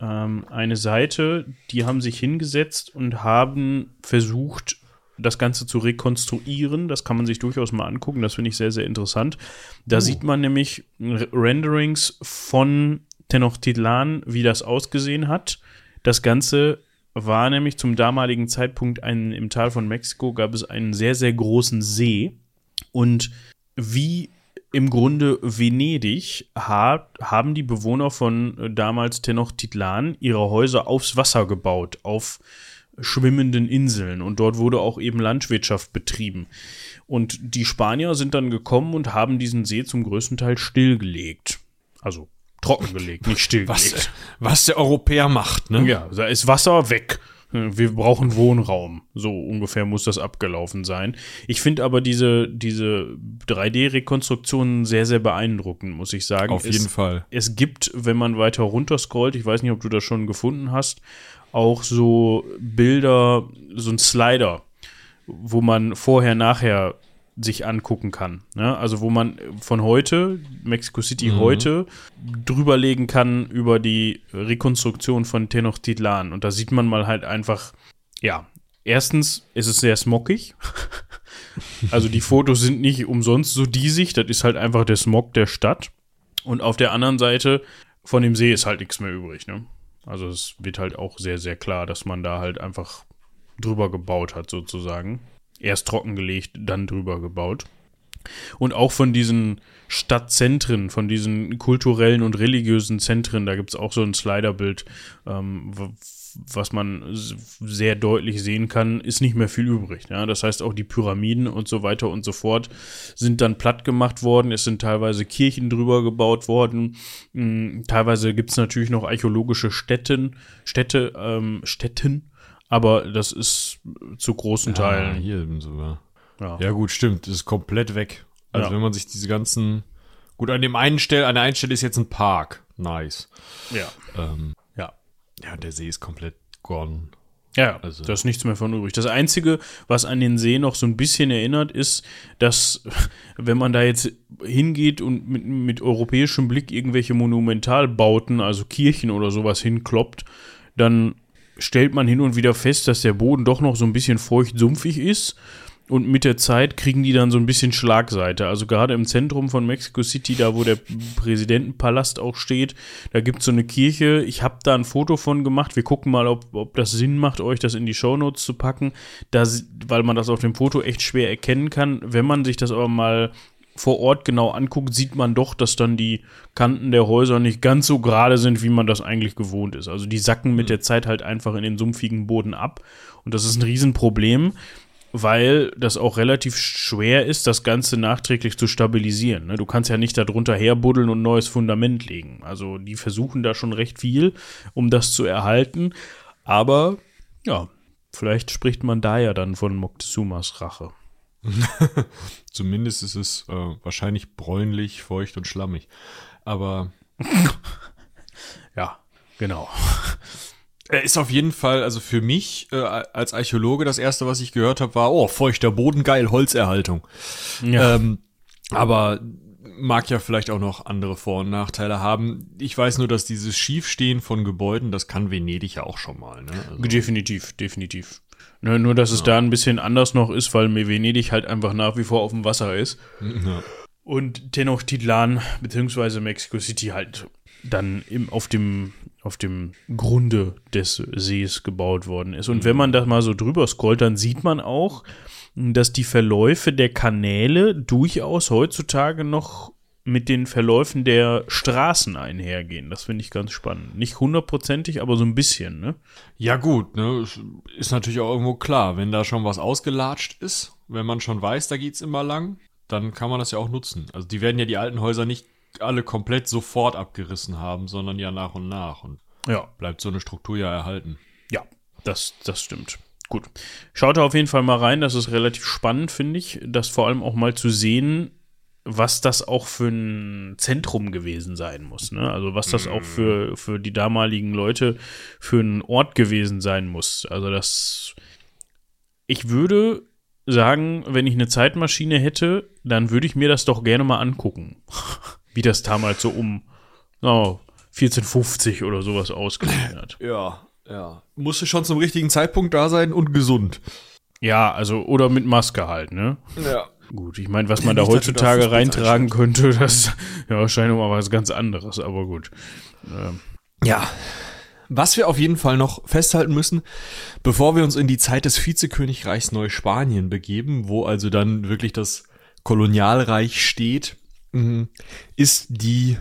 Ähm, eine Seite, die haben sich hingesetzt und haben versucht, das Ganze zu rekonstruieren. Das kann man sich durchaus mal angucken. Das finde ich sehr, sehr interessant. Da sieht man nämlich Renderings von Tenochtitlan, wie das ausgesehen hat. Das Ganze war nämlich zum damaligen Zeitpunkt ein, im Tal von Mexiko gab es einen sehr, sehr großen See. Und wie im Grunde Venedig ha haben die Bewohner von äh, damals Tenochtitlan ihre Häuser aufs Wasser gebaut, auf schwimmenden Inseln und dort wurde auch eben Landwirtschaft betrieben. Und die Spanier sind dann gekommen und haben diesen See zum größten Teil stillgelegt. Also trockengelegt, nicht stillgelegt. Was, was der Europäer macht, ne? Ja, da ist Wasser weg. Wir brauchen Wohnraum. So ungefähr muss das abgelaufen sein. Ich finde aber diese, diese 3D-Rekonstruktionen sehr, sehr beeindruckend, muss ich sagen. Auf es, jeden Fall. Es gibt, wenn man weiter runter scrollt, ich weiß nicht, ob du das schon gefunden hast, auch so Bilder, so ein Slider, wo man vorher, nachher sich angucken kann. Ne? Also wo man von heute, Mexico City mhm. heute, drüberlegen kann über die Rekonstruktion von Tenochtitlan. Und da sieht man mal halt einfach, ja, erstens ist es sehr smockig. also die Fotos sind nicht umsonst so diesig, das ist halt einfach der Smog der Stadt. Und auf der anderen Seite von dem See ist halt nichts mehr übrig. Ne? Also es wird halt auch sehr, sehr klar, dass man da halt einfach drüber gebaut hat, sozusagen. Erst trockengelegt, dann drüber gebaut. Und auch von diesen Stadtzentren, von diesen kulturellen und religiösen Zentren, da gibt es auch so ein Sliderbild, ähm, was man sehr deutlich sehen kann, ist nicht mehr viel übrig. Ja? Das heißt, auch die Pyramiden und so weiter und so fort sind dann platt gemacht worden. Es sind teilweise Kirchen drüber gebaut worden. Hm, teilweise gibt es natürlich noch archäologische Städten, Städte, ähm, Städten, aber das ist zu großen ja, Teilen. Hier sogar. Ja. ja, gut, stimmt. Das ist komplett weg. Also, ja. wenn man sich diese ganzen. Gut, an dem einen Stelle, an der einen Stelle ist jetzt ein Park. Nice. Ja. Ähm, ja, der See ist komplett gone. Ja, also. da ist nichts mehr von übrig. Das Einzige, was an den See noch so ein bisschen erinnert, ist, dass, wenn man da jetzt hingeht und mit, mit europäischem Blick irgendwelche Monumentalbauten, also Kirchen oder sowas hinkloppt, dann stellt man hin und wieder fest, dass der Boden doch noch so ein bisschen feucht-sumpfig ist und mit der Zeit kriegen die dann so ein bisschen Schlagseite. Also gerade im Zentrum von Mexico City, da wo der Präsidentenpalast auch steht, da gibt es so eine Kirche. Ich habe da ein Foto von gemacht. Wir gucken mal, ob, ob das Sinn macht, euch das in die Shownotes zu packen, da, weil man das auf dem Foto echt schwer erkennen kann. Wenn man sich das aber mal vor Ort genau anguckt, sieht man doch, dass dann die Kanten der Häuser nicht ganz so gerade sind, wie man das eigentlich gewohnt ist. Also die sacken mit mhm. der Zeit halt einfach in den sumpfigen Boden ab. Und das ist ein Riesenproblem weil das auch relativ schwer ist, das Ganze nachträglich zu stabilisieren. Ne? Du kannst ja nicht darunter herbuddeln und ein neues Fundament legen. Also die versuchen da schon recht viel, um das zu erhalten. Aber ja, vielleicht spricht man da ja dann von Moctezumas Rache. Zumindest ist es äh, wahrscheinlich bräunlich, feucht und schlammig. Aber ja, genau. Er ist auf jeden Fall, also für mich äh, als Archäologe, das erste, was ich gehört habe, war, oh, feuchter Boden, geil, Holzerhaltung. Ja. Ähm, aber mag ja vielleicht auch noch andere Vor- und Nachteile haben. Ich weiß nur, dass dieses Schiefstehen von Gebäuden, das kann Venedig ja auch schon mal. Ne? Also definitiv, definitiv. Nur, nur dass es ja. da ein bisschen anders noch ist, weil Venedig halt einfach nach wie vor auf dem Wasser ist. Ja. Und Tenochtitlan beziehungsweise Mexico City halt dann im, auf, dem, auf dem Grunde des Sees gebaut worden ist. Und wenn man da mal so drüber scrollt, dann sieht man auch, dass die Verläufe der Kanäle durchaus heutzutage noch mit den Verläufen der Straßen einhergehen. Das finde ich ganz spannend. Nicht hundertprozentig, aber so ein bisschen, ne? Ja, gut, ne? Ist natürlich auch irgendwo klar, wenn da schon was ausgelatscht ist, wenn man schon weiß, da geht es immer lang, dann kann man das ja auch nutzen. Also die werden ja die alten Häuser nicht alle komplett sofort abgerissen haben, sondern ja nach und nach. Und ja. bleibt so eine Struktur ja erhalten. Ja, das, das stimmt. Gut. Schaut da auf jeden Fall mal rein. Das ist relativ spannend, finde ich, das vor allem auch mal zu sehen, was das auch für ein Zentrum gewesen sein muss. Ne? Also was das auch für, für die damaligen Leute für ein Ort gewesen sein muss. Also das, ich würde sagen, wenn ich eine Zeitmaschine hätte, dann würde ich mir das doch gerne mal angucken. wie das damals so um oh, 1450 oder sowas ausgesehen hat. Ja, ja. Musste schon zum richtigen Zeitpunkt da sein und gesund. Ja, also, oder mit Maske halt, ne? Ja. Gut, ich meine, was man da heutzutage reintragen könnte, das ja wahrscheinlich mal was ganz anderes, aber gut. Ähm. Ja. Was wir auf jeden Fall noch festhalten müssen, bevor wir uns in die Zeit des Vizekönigreichs Neuspanien begeben, wo also dann wirklich das Kolonialreich steht. Ist die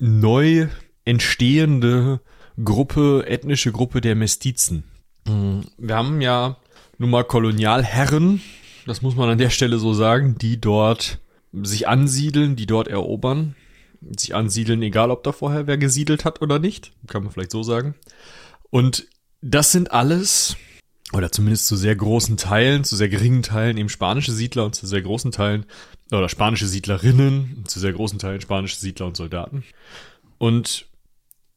neu entstehende Gruppe, ethnische Gruppe der Mestizen. Mhm. Wir haben ja nun mal Kolonialherren, das muss man an der Stelle so sagen, die dort sich ansiedeln, die dort erobern, sich ansiedeln, egal ob da vorher wer gesiedelt hat oder nicht, kann man vielleicht so sagen. Und das sind alles, oder zumindest zu sehr großen Teilen, zu sehr geringen Teilen eben spanische Siedler und zu sehr großen Teilen oder spanische Siedlerinnen, zu sehr großen Teilen spanische Siedler und Soldaten. Und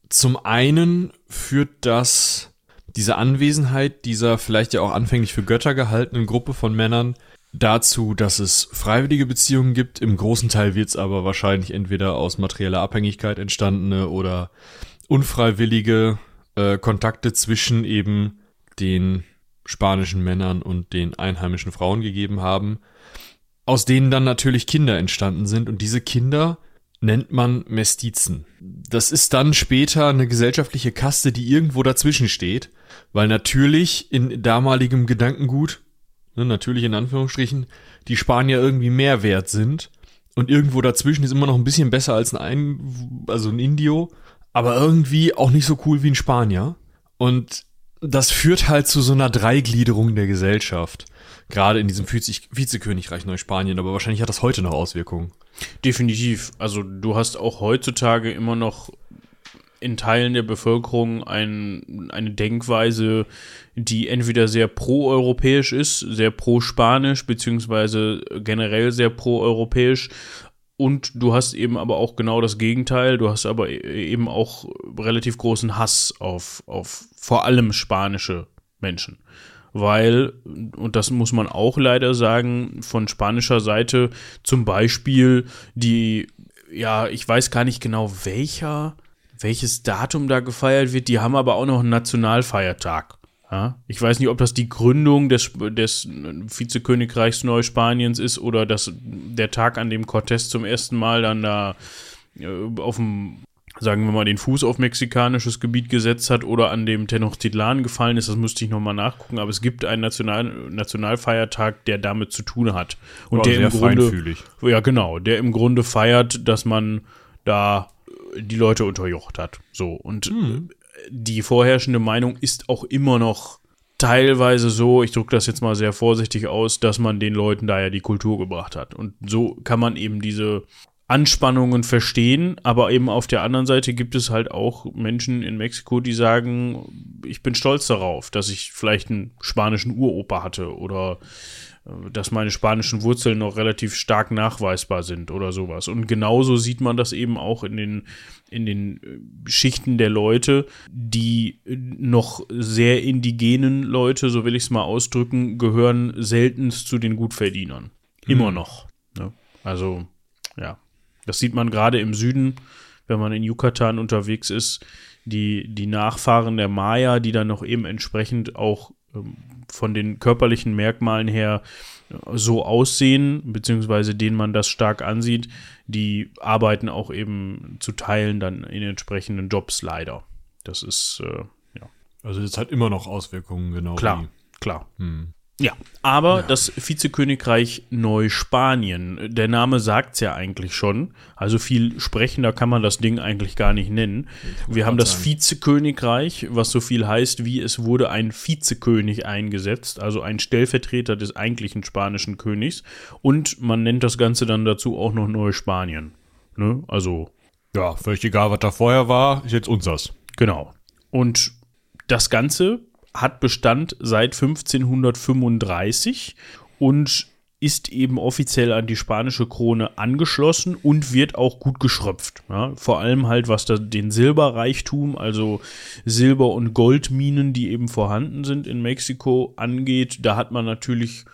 zum einen führt das diese Anwesenheit dieser vielleicht ja auch anfänglich für Götter gehaltenen Gruppe von Männern dazu, dass es freiwillige Beziehungen gibt. Im großen Teil wird es aber wahrscheinlich entweder aus materieller Abhängigkeit entstandene oder unfreiwillige äh, Kontakte zwischen eben den spanischen Männern und den einheimischen Frauen gegeben haben, aus denen dann natürlich Kinder entstanden sind und diese Kinder nennt man Mestizen. Das ist dann später eine gesellschaftliche Kaste, die irgendwo dazwischen steht, weil natürlich in damaligem Gedankengut, ne, natürlich in Anführungsstrichen, die Spanier irgendwie mehr wert sind und irgendwo dazwischen ist immer noch ein bisschen besser als ein, also ein Indio, aber irgendwie auch nicht so cool wie ein Spanier. Und das führt halt zu so einer Dreigliederung der Gesellschaft. Gerade in diesem Vizekönigreich Neuspanien, aber wahrscheinlich hat das heute noch Auswirkungen. Definitiv. Also du hast auch heutzutage immer noch in Teilen der Bevölkerung ein, eine Denkweise, die entweder sehr pro-europäisch ist, sehr pro-spanisch, beziehungsweise generell sehr pro-europäisch. Und du hast eben aber auch genau das Gegenteil. Du hast aber e-, eben auch relativ großen Hass auf, auf vor allem spanische Menschen weil, und das muss man auch leider sagen, von spanischer Seite zum Beispiel die, ja, ich weiß gar nicht genau welcher, welches Datum da gefeiert wird, die haben aber auch noch einen Nationalfeiertag. Ja? Ich weiß nicht, ob das die Gründung des, des Vizekönigreichs Neuspaniens ist oder das, der Tag, an dem Cortés zum ersten Mal dann da äh, auf dem sagen wir mal, den Fuß auf mexikanisches Gebiet gesetzt hat oder an dem Tenochtitlan gefallen ist, das müsste ich nochmal nachgucken, aber es gibt einen National Nationalfeiertag, der damit zu tun hat. Und ja, der im Grunde, feinfühlig. ja genau, der im Grunde feiert, dass man da die Leute unterjocht hat. So, und Hm. die vorherrschende Meinung ist auch immer noch teilweise so, ich drücke das jetzt mal sehr vorsichtig aus, dass man den Leuten da ja die Kultur gebracht hat. Und so kann man eben diese Anspannungen verstehen, aber eben auf der anderen Seite gibt es halt auch Menschen in Mexiko, die sagen, ich bin stolz darauf, dass ich vielleicht einen spanischen Uropa hatte oder äh, dass meine spanischen Wurzeln noch relativ stark nachweisbar sind oder sowas. Und genauso sieht man das eben auch in den, in den äh, Schichten der Leute, die noch sehr indigenen Leute, so will ich es mal ausdrücken, gehören seltenst zu den Gutverdienern. Immer Hm. noch. Ne? Also, ja. Das sieht man gerade im Süden, wenn man in Yucatan unterwegs ist. Die, die Nachfahren der Maya, die dann noch eben entsprechend auch ähm, von den körperlichen Merkmalen her äh, so aussehen, beziehungsweise denen man das stark ansieht, die arbeiten auch eben zu Teilen dann in entsprechenden Jobs leider. Das ist, äh, ja, Also das hat immer noch Auswirkungen, genau. klar, klar. Wie, hm. Ja, aber das Vizekönigreich Neuspanien, der Name sagt's ja eigentlich schon. Also viel sprechender kann man das Ding eigentlich gar nicht nennen. Wir haben das. Vizekönigreich, was so viel heißt, wie es wurde ein Vizekönig eingesetzt, also ein Stellvertreter des eigentlichen spanischen Königs. Und man nennt das Ganze dann dazu auch noch Neuspanien. Ne? Also Ja, völlig egal, was da vorher war, ist jetzt unseres. Genau. Und das Ganze hat Bestand seit 1535 und ist eben offiziell an die spanische Krone angeschlossen und wird auch gut geschröpft. Ja, vor allem halt, was da den Silberreichtum, also Silber- und Goldminen, die eben vorhanden sind in Mexiko, angeht. Da hat man natürlich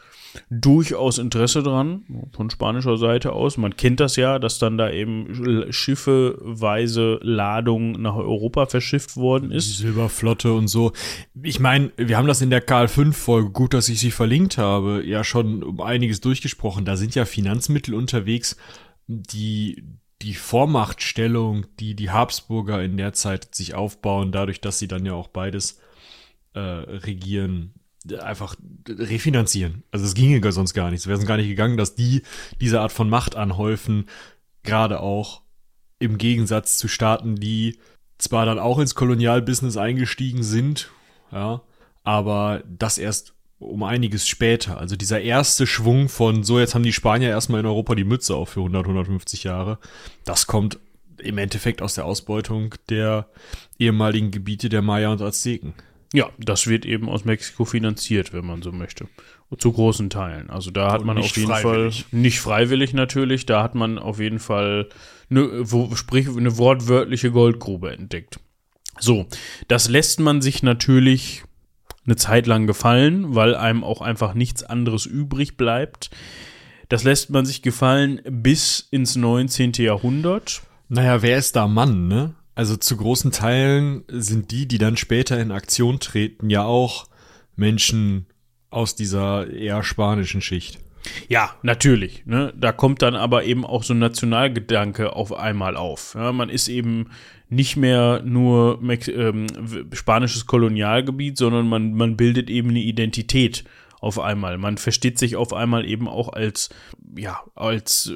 durchaus Interesse dran, von spanischer Seite aus. Man kennt das ja, dass dann da eben schiffeweise Ladung nach Europa verschifft worden Die ist. Silberflotte und so. Ich meine, wir haben das in der Karl-5-Folge, gut, dass ich sie verlinkt habe, ja schon um einiges durchgesprochen. Da sind ja Finanzmittel unterwegs, die die Vormachtstellung, die die Habsburger in der Zeit sich aufbauen, dadurch, dass sie dann ja auch beides äh, regieren, einfach refinanzieren. Also es ginge sonst gar nicht. Es wäre sonst gar nicht gegangen, dass die diese Art von Macht anhäufen, gerade auch im Gegensatz zu Staaten, die zwar dann auch ins Kolonialbusiness eingestiegen sind, ja, aber das erst um einiges später. Also dieser erste Schwung von so, jetzt haben die Spanier erstmal in Europa die Mütze auf für 100, 150 Jahre, das kommt im Endeffekt aus der Ausbeutung der ehemaligen Gebiete der Maya und Azteken. Ja, das wird eben aus Mexiko finanziert, wenn man so möchte. Zu großen Teilen. Also da hat Und man auf jeden freiwillig. Fall, nicht freiwillig natürlich, da hat man auf jeden Fall eine, wo, sprich, eine wortwörtliche Goldgrube entdeckt. So, das lässt man sich natürlich eine Zeit lang gefallen, weil einem auch einfach nichts anderes übrig bleibt. Das lässt man sich gefallen bis ins 19. Jahrhundert. Naja, wer ist da Mann, ne? Also zu großen Teilen sind die, die dann später in Aktion treten, ja auch Menschen aus dieser eher spanischen Schicht. Ja, natürlich. Ne? Da kommt dann aber eben auch so ein Nationalgedanke auf einmal auf. Ja, man ist eben nicht mehr nur Mex ähm, spanisches Kolonialgebiet, sondern man, man bildet eben eine Identität auf einmal. Man versteht sich auf einmal eben auch als, ja, als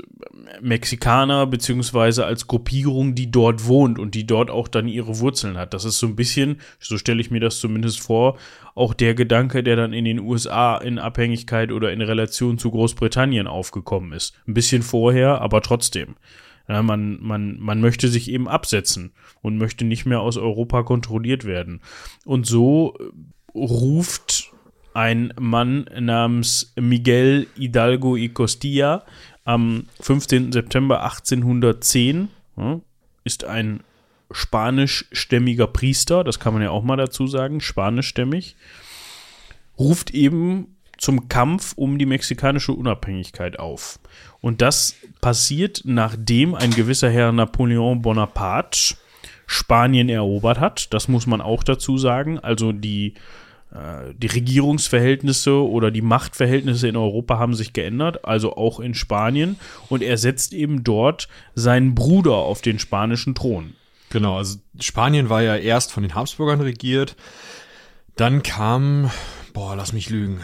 Mexikaner beziehungsweise als Gruppierung, die dort wohnt und die dort auch dann ihre Wurzeln hat. Das ist so ein bisschen, so stelle ich mir das zumindest vor, auch der Gedanke, der dann in den USA in Abhängigkeit oder in Relation zu Großbritannien aufgekommen ist. Ein bisschen vorher, aber trotzdem. Ja, man, man, man möchte sich eben absetzen und möchte nicht mehr aus Europa kontrolliert werden. Und so ruft ein Mann namens Miguel Hidalgo y Costilla am 15. September 1810 ja, ist ein spanischstämmiger Priester, das kann man ja auch mal dazu sagen, spanischstämmig, ruft eben zum Kampf um die mexikanische Unabhängigkeit auf. Und das passiert, nachdem ein gewisser Herr Napoleon Bonaparte Spanien erobert hat. Das muss man auch dazu sagen. Also die die Regierungsverhältnisse oder die Machtverhältnisse in Europa haben sich geändert, also auch in Spanien. Und er setzt eben dort seinen Bruder auf den spanischen Thron. Genau, also Spanien war ja erst von den Habsburgern regiert. Dann kam, boah, lass mich lügen,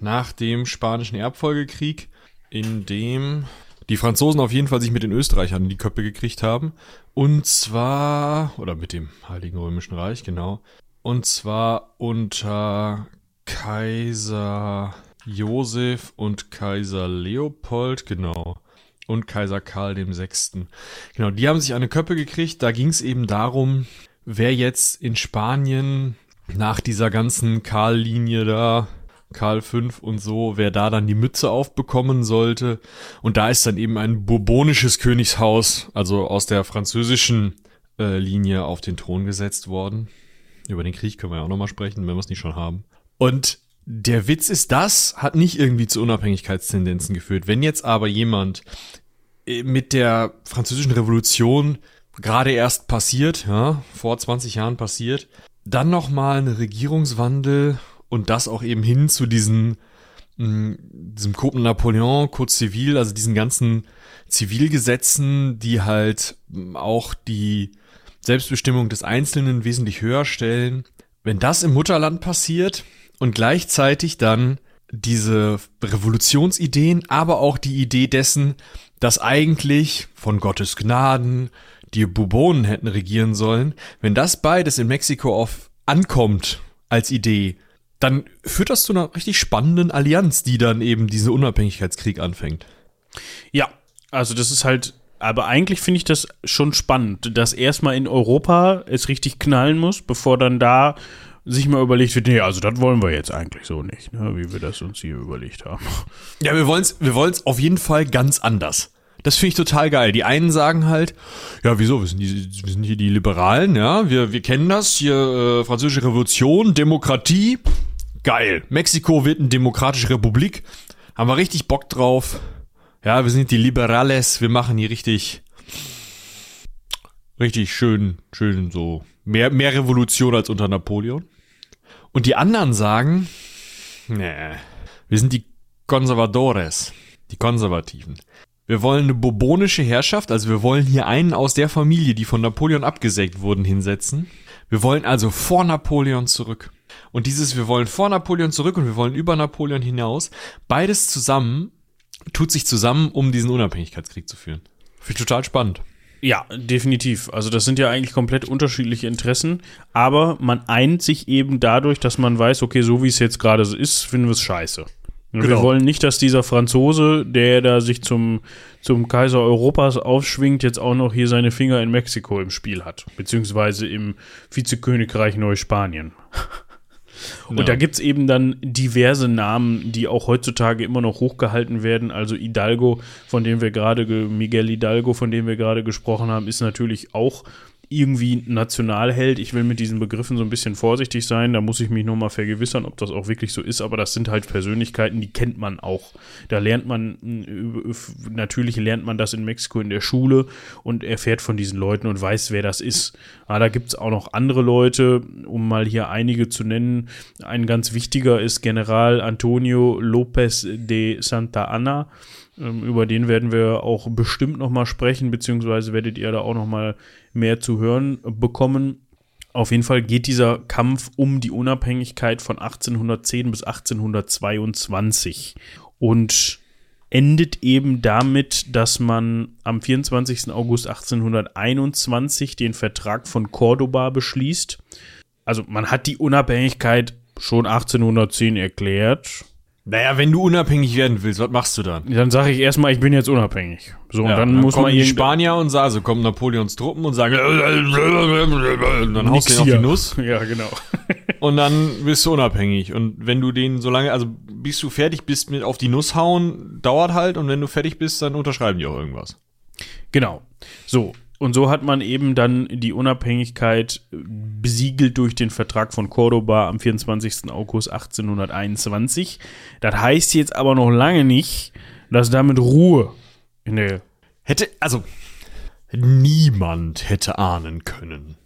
nach dem Spanischen Erbfolgekrieg, in dem die Franzosen auf jeden Fall sich mit den Österreichern in die Köpfe gekriegt haben. Und zwar, oder mit dem Heiligen Römischen Reich, genau. Und zwar unter Kaiser Josef und Kaiser Leopold, genau. Und Kaiser Karl dem Sechsten. Genau, die haben sich eine Köppe gekriegt. Da ging es eben darum, wer jetzt in Spanien nach dieser ganzen Karl-Linie da, Karl V und so, wer da dann die Mütze aufbekommen sollte. Und da ist dann eben ein bourbonisches Königshaus, also aus der französischen äh, Linie auf den Thron gesetzt worden. Über den Krieg können wir ja auch nochmal sprechen, wenn wir es nicht schon haben. Und der Witz ist, das hat nicht irgendwie zu Unabhängigkeitstendenzen geführt. Wenn jetzt aber jemand äh, mit der französischen Revolution gerade erst passiert, ja, vor 20 Jahren passiert, dann nochmal ein Regierungswandel und das auch eben hin zu diesen, mh, mm, diesem Code Napoleon, Code Civil, also diesen ganzen Zivilgesetzen, die halt mm, auch die Selbstbestimmung des Einzelnen wesentlich höher stellen. Wenn das im Mutterland passiert und gleichzeitig dann diese Revolutionsideen, aber auch die Idee dessen, dass eigentlich von Gottes Gnaden die Bourbonen hätten regieren sollen, wenn das beides in Mexiko auf ankommt als Idee, dann führt das zu einer richtig spannenden Allianz, die dann eben diesen Unabhängigkeitskrieg anfängt. Ja, also das ist halt aber eigentlich finde ich das schon spannend, dass erstmal in Europa es richtig knallen muss, bevor dann da sich mal überlegt wird, nee, also das wollen wir jetzt eigentlich so nicht, ne, wie wir das uns hier überlegt haben. Ja, wir wollen es wir wollen's auf jeden Fall ganz anders. Das finde ich total geil. Die einen sagen halt, ja, wieso, wir sind, die, wir sind hier die Liberalen, ja, wir, wir kennen das, hier äh, französische Revolution, Demokratie, geil. Mexiko wird eine demokratische Republik, haben wir richtig Bock drauf. Ja, wir sind die Liberales, wir machen hier richtig, richtig schön, schön so. Mehr, mehr Revolution als unter Napoleon. Und die anderen sagen, nee, wir sind die Conservadores, die Konservativen. Wir wollen eine bourbonische Herrschaft, also wir wollen hier einen aus der Familie, die von Napoleon abgesägt wurden, hinsetzen. Wir wollen also vor Napoleon zurück. Und dieses, wir wollen vor Napoleon zurück und wir wollen über Napoleon hinaus, beides zusammen tut sich zusammen, um diesen Unabhängigkeitskrieg zu führen. Finde ich total spannend. Ja, definitiv. Also das sind ja eigentlich komplett unterschiedliche Interessen, aber man eint sich eben dadurch, dass man weiß, okay, so wie es jetzt gerade ist, finden wir es scheiße. Genau. Wir wollen nicht, dass dieser Franzose, der da sich zum, zum Kaiser Europas aufschwingt, jetzt auch noch hier seine Finger in Mexiko im Spiel hat, beziehungsweise im Vizekönigreich Neuspanien. Und ja. da gibt es eben dann diverse Namen, die auch heutzutage immer noch hochgehalten werden. Also Hidalgo, von dem wir gerade, Miguel Hidalgo, von dem wir gerade gesprochen haben, ist natürlich auch irgendwie Nationalheld. Ich will mit diesen Begriffen so ein bisschen vorsichtig sein. Da muss ich mich nochmal vergewissern, ob das auch wirklich so ist. Aber das sind halt Persönlichkeiten, die kennt man auch. Da lernt man, äh, natürlich lernt man das in Mexiko in der Schule und erfährt von diesen Leuten und weiß, wer das ist. Aber da gibt es auch noch andere Leute, um mal hier einige zu nennen. Ein ganz wichtiger ist General Antonio López de Santa Anna. Ähm, über den werden wir auch bestimmt nochmal sprechen, beziehungsweise werdet ihr da auch nochmal mehr zu hören bekommen. Auf jeden Fall geht dieser Kampf um die Unabhängigkeit von 1810 bis 1822 und endet eben damit, dass man am 24. August 1821 den Vertrag von Cordoba beschließt. Also man hat die Unabhängigkeit schon 1810 erklärt, naja, wenn du unabhängig werden willst, was machst du dann? Dann sage ich erstmal, ich bin jetzt unabhängig. So, ja, und dann, dann muss man die Spanier und sagen, also kommen Napoleons Truppen und sagen, und dann haust du auf die Nuss. Ja, genau. und dann bist du unabhängig. Und wenn du den so lange, also bis du fertig bist mit auf die Nuss hauen, dauert halt. Und wenn du fertig bist, dann unterschreiben die auch irgendwas. Genau. So, und so hat man eben dann die Unabhängigkeit besiegelt durch den Vertrag von Cordoba am 24. August 1821. Das heißt jetzt aber noch lange nicht, dass damit Ruhe in der. Hätte, also, niemand hätte ahnen können,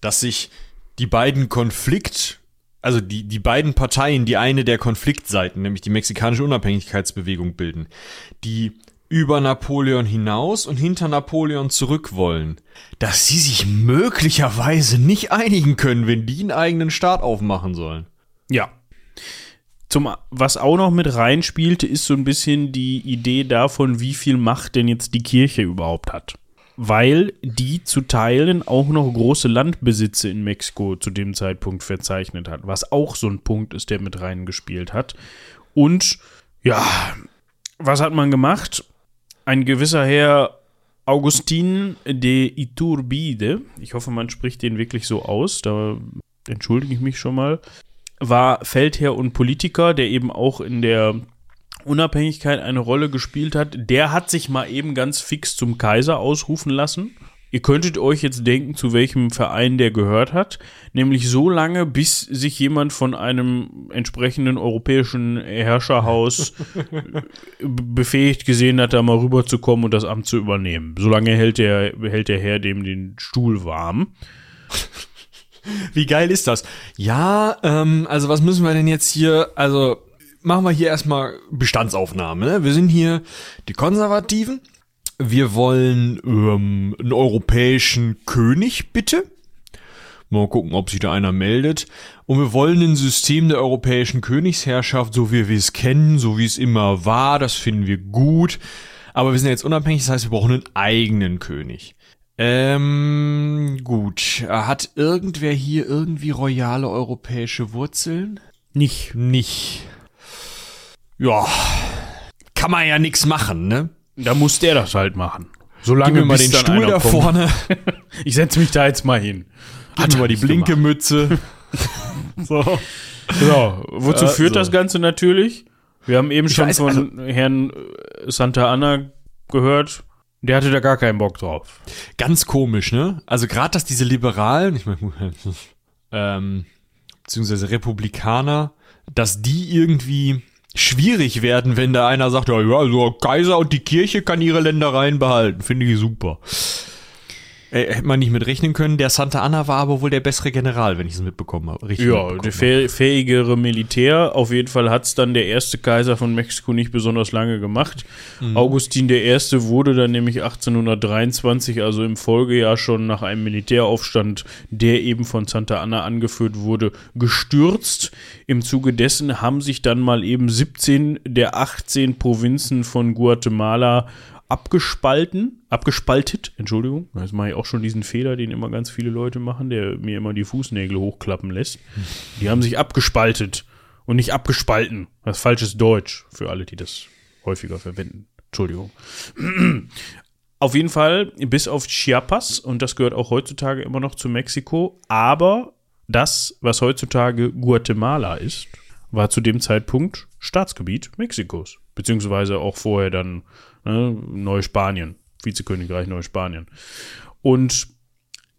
dass sich die beiden Konflikt, also die, die beiden Parteien, die eine der Konfliktseiten, nämlich die mexikanische Unabhängigkeitsbewegung bilden, die über Napoleon hinaus und hinter Napoleon zurück wollen, dass sie sich möglicherweise nicht einigen können, wenn die einen eigenen Staat aufmachen sollen. Ja. Zum, was auch noch mit reinspielte, ist so ein bisschen die Idee davon, wie viel Macht denn jetzt die Kirche überhaupt hat. Weil die zu Teilen auch noch große Landbesitze in Mexiko zu dem Zeitpunkt verzeichnet hat, was auch so ein Punkt ist, der mit reingespielt hat. Und ja, was hat man gemacht? Ein gewisser Herr Augustin de Iturbide, ich hoffe, man spricht den wirklich so aus, da entschuldige ich mich schon mal, war Feldherr und Politiker, der eben auch in der Unabhängigkeit eine Rolle gespielt hat. Der hat sich mal eben ganz fix zum Kaiser ausrufen lassen Ihr könntet euch jetzt denken, zu welchem Verein der gehört hat, nämlich so lange, bis sich jemand von einem entsprechenden europäischen Herrscherhaus befähigt gesehen hat, da mal rüberzukommen und das Amt zu übernehmen. Solange hält der, hält der Herr dem den Stuhl warm. Wie geil ist das? Ja, ähm, also was müssen wir denn jetzt hier, also machen wir hier erstmal Bestandsaufnahme. Ne? Wir sind hier die Konservativen wir wollen ähm, einen europäischen König, bitte. Mal gucken, ob sich da einer meldet. Und wir wollen ein System der europäischen Königsherrschaft, so wie wir es kennen, so wie es immer war. Das finden wir gut. Aber wir sind jetzt unabhängig, das heißt, wir brauchen einen eigenen König. Ähm, gut. Hat irgendwer hier irgendwie royale europäische Wurzeln? Nicht. Nicht. Ja. Kann man ja nix machen, ne? Da muss der das halt machen. Solange Gib mir mal den Stuhl da kommt. vorne. ich setze mich da jetzt mal hin. Gib Hat mir mal die blinke gemacht. Mütze. so. so. Wozu äh, führt so. das Ganze natürlich? Wir haben eben ich schon weiß, von also, Herrn Santa Anna gehört. Der hatte da gar keinen Bock drauf. Ganz komisch, ne? Also gerade, dass diese Liberalen, ich meine, ähm, beziehungsweise Republikaner, dass die irgendwie schwierig werden, wenn da einer sagt, ja, also Kaiser und die Kirche kann ihre Ländereien behalten. Finde ich super. Äh, hätte man nicht mit rechnen können. Der Santa Anna war aber wohl der bessere General, wenn ich es mitbekommen habe. Richtig ja, der fäh fähigere Militär. Auf jeden Fall hat es dann der erste Kaiser von Mexiko nicht besonders lange gemacht. Mhm. Augustin I. wurde dann nämlich 1823, also im Folgejahr schon nach einem Militäraufstand, der eben von Santa Anna angeführt wurde, gestürzt. Im Zuge dessen haben sich dann mal eben 17 der 18 Provinzen von Guatemala abgespalten, abgespaltet, Entschuldigung. Jetzt mache ich auch schon diesen Fehler, den immer ganz viele Leute machen, der mir immer die Fußnägel hochklappen lässt. Die haben sich abgespaltet und nicht abgespalten. Das ist falsches Deutsch für alle, die das häufiger verwenden. Entschuldigung. Auf jeden Fall bis auf Chiapas, und das gehört auch heutzutage immer noch zu Mexiko, aber das, was heutzutage Guatemala ist, war zu dem Zeitpunkt Staatsgebiet Mexikos. Beziehungsweise auch vorher dann ne, Neuspanien, Vizekönigreich Neuspanien. Und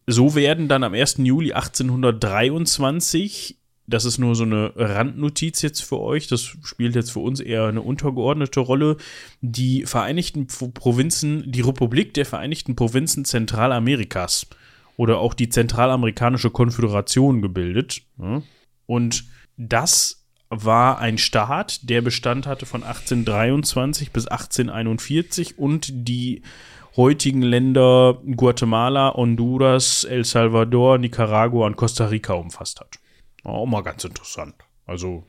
so werden dann am 1. Juli 1823 das ist nur so eine Randnotiz jetzt für euch. Das spielt jetzt für uns eher eine untergeordnete Rolle. Die Vereinigten Provinzen, die Republik der Vereinigten Provinzen Zentralamerikas oder auch die Zentralamerikanische Konföderation gebildet. Und das war ein Staat, der Bestand hatte von 1823 bis 1841 und die heutigen Länder Guatemala, Honduras, El Salvador, Nicaragua und Costa Rica umfasst hat. Auch mal ganz interessant. Also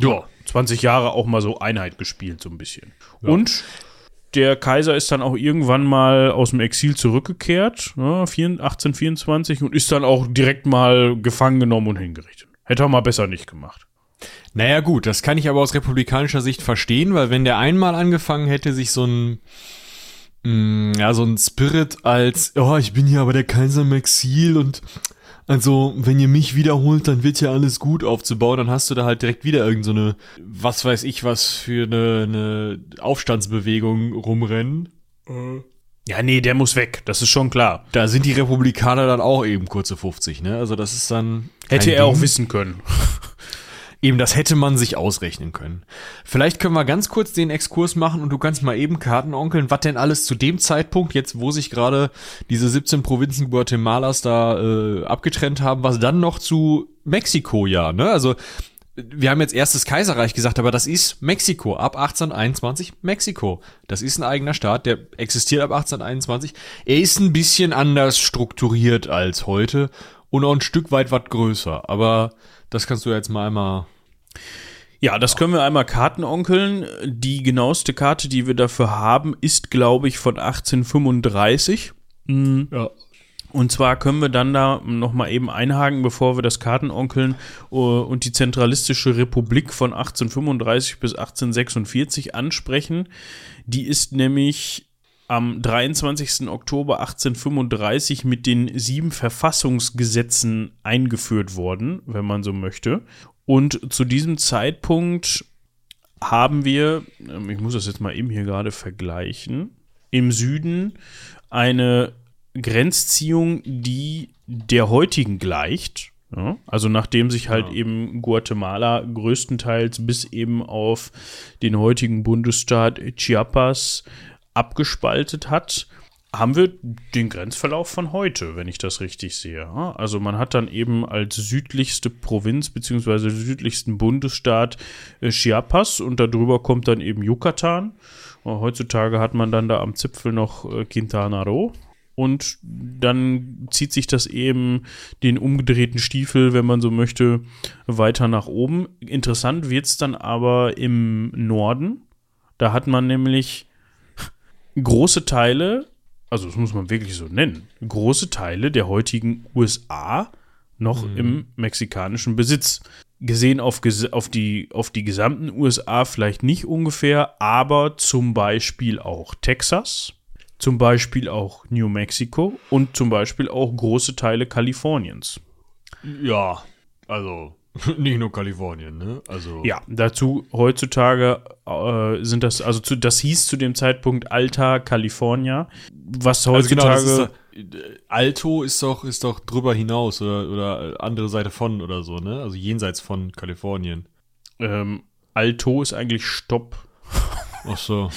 ja. 20 Jahre auch mal so Einheit gespielt, so ein bisschen. Ja. Und der Kaiser ist dann auch irgendwann mal aus dem Exil zurückgekehrt, ne, 1824, und ist dann auch direkt mal gefangen genommen und hingerichtet. Hätte er mal besser nicht gemacht. Naja, gut, das kann ich aber aus republikanischer Sicht verstehen, weil wenn der einmal angefangen hätte, sich so ein, mm, ja, so ein Spirit als, oh, ich bin hier aber der Kaiser im Exil und also, wenn ihr mich wiederholt, dann wird ja alles gut aufzubauen, dann hast du da halt direkt wieder irgendeine, so was weiß ich, was für eine, eine Aufstandsbewegung rumrennen. Ja, nee, der muss weg, das ist schon klar. Da sind die Republikaner dann auch eben kurze 50, ne? Also das ist dann. Hätte er Ding. auch wissen können. Eben, das hätte man sich ausrechnen können. Vielleicht können wir ganz kurz den Exkurs machen und du kannst mal eben Kartenonkeln, was denn alles zu dem Zeitpunkt, jetzt wo sich gerade diese 17 Provinzen Guatemalas da äh, abgetrennt haben, was dann noch zu Mexiko ja, ne? Also wir haben jetzt erstes Kaiserreich gesagt, aber das ist Mexiko. Ab 1821 Mexiko. Das ist ein eigener Staat, der existiert ab 1821. Er ist ein bisschen anders strukturiert als heute und auch ein Stück weit was größer. Aber das kannst du jetzt mal einmal. Ja, das können wir einmal Kartenonkeln. Die genaueste Karte, die wir dafür haben, ist, glaube ich, von 1835. Mhm. Ja. Und zwar können wir dann da nochmal eben einhaken, bevor wir das Kartenonkeln uh, und die Zentralistische Republik von 1835 bis 1846 ansprechen. Die ist nämlich am 23. Oktober 1835 mit den sieben Verfassungsgesetzen eingeführt worden, wenn man so möchte. Und zu diesem Zeitpunkt haben wir, ähm, ich muss das jetzt mal eben hier gerade vergleichen, im Süden eine Grenzziehung, die der heutigen gleicht. Ja, also nachdem sich halt ja. eben Guatemala größtenteils bis eben auf den heutigen Bundesstaat Chiapas abgespaltet hat, haben wir den Grenzverlauf von heute, wenn ich das richtig sehe. Also man hat dann eben als südlichste Provinz bzw. südlichsten Bundesstaat äh, Chiapas und darüber kommt dann eben Yucatan. Heutzutage hat man dann da am Zipfel noch äh, Quintana Roo. Und dann zieht sich das eben den umgedrehten Stiefel, wenn man so möchte, weiter nach oben. Interessant wird es dann aber im Norden. Da hat man nämlich große Teile, also das muss man wirklich so nennen, große Teile der heutigen USA noch mhm. im mexikanischen Besitz. Gesehen auf, auf, die, auf die gesamten USA vielleicht nicht ungefähr, aber zum Beispiel auch Texas, zum Beispiel auch New Mexico und zum Beispiel auch große Teile Kaliforniens. Ja, also Nicht nur Kalifornien, ne? Also. Ja, dazu heutzutage äh, sind das, also zu, das hieß zu dem Zeitpunkt Alta California, was heutzutage. Also genau, ist Alto ist doch, ist doch drüber hinaus oder, oder andere Seite von oder so, ne? Also jenseits von Kalifornien. Ähm, Alto ist eigentlich Stopp. Ach so.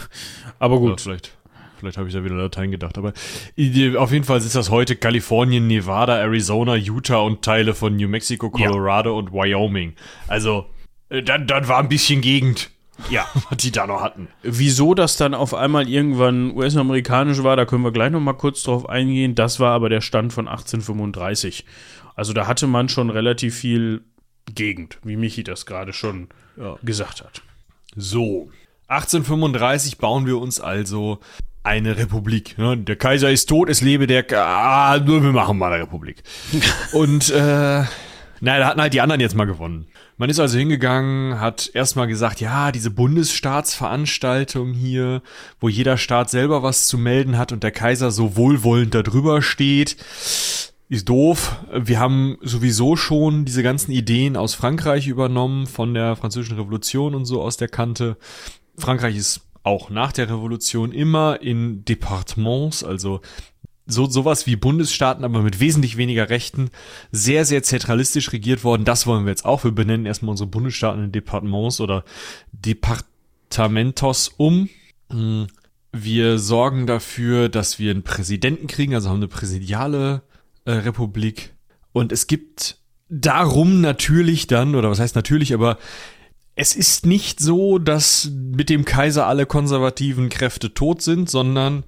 Aber gut. Ja, vielleicht. Vielleicht habe ich da wieder Latein gedacht. Aber auf jeden Fall ist das heute Kalifornien, Nevada, Arizona, Utah und Teile von New Mexico, Colorado ja. und Wyoming. Also, äh, dann, dann war ein bisschen Gegend. Ja, was die da noch hatten. Wieso das dann auf einmal irgendwann US-amerikanisch war, da können wir gleich noch mal kurz drauf eingehen. Das war aber der Stand von 1835. Also da hatte man schon relativ viel Gegend, wie Michi das gerade schon ja. gesagt hat. So, 1835 bauen wir uns also eine Republik. Ne? Der Kaiser ist tot, es lebe der. Ah, nur wir machen mal eine Republik. Und äh, naja, da hatten halt die anderen jetzt mal gewonnen. Man ist also hingegangen, hat erstmal gesagt, ja, diese Bundesstaatsveranstaltung hier, wo jeder Staat selber was zu melden hat und der Kaiser so wohlwollend darüber steht, ist doof. Wir haben sowieso schon diese ganzen Ideen aus Frankreich übernommen, von der französischen Revolution und so aus der Kante. Frankreich ist auch nach der Revolution immer in Departements, also so sowas wie Bundesstaaten, aber mit wesentlich weniger Rechten, sehr, sehr zentralistisch regiert worden. Das wollen wir jetzt auch. Wir benennen erstmal unsere Bundesstaaten in Departements oder Departamentos um. Hm, wir sorgen dafür, dass wir einen Präsidenten kriegen, also haben eine präsidiale äh, Republik. Und es gibt darum natürlich dann, oder was heißt natürlich, aber es ist nicht so, dass mit dem Kaiser alle konservativen Kräfte tot sind, sondern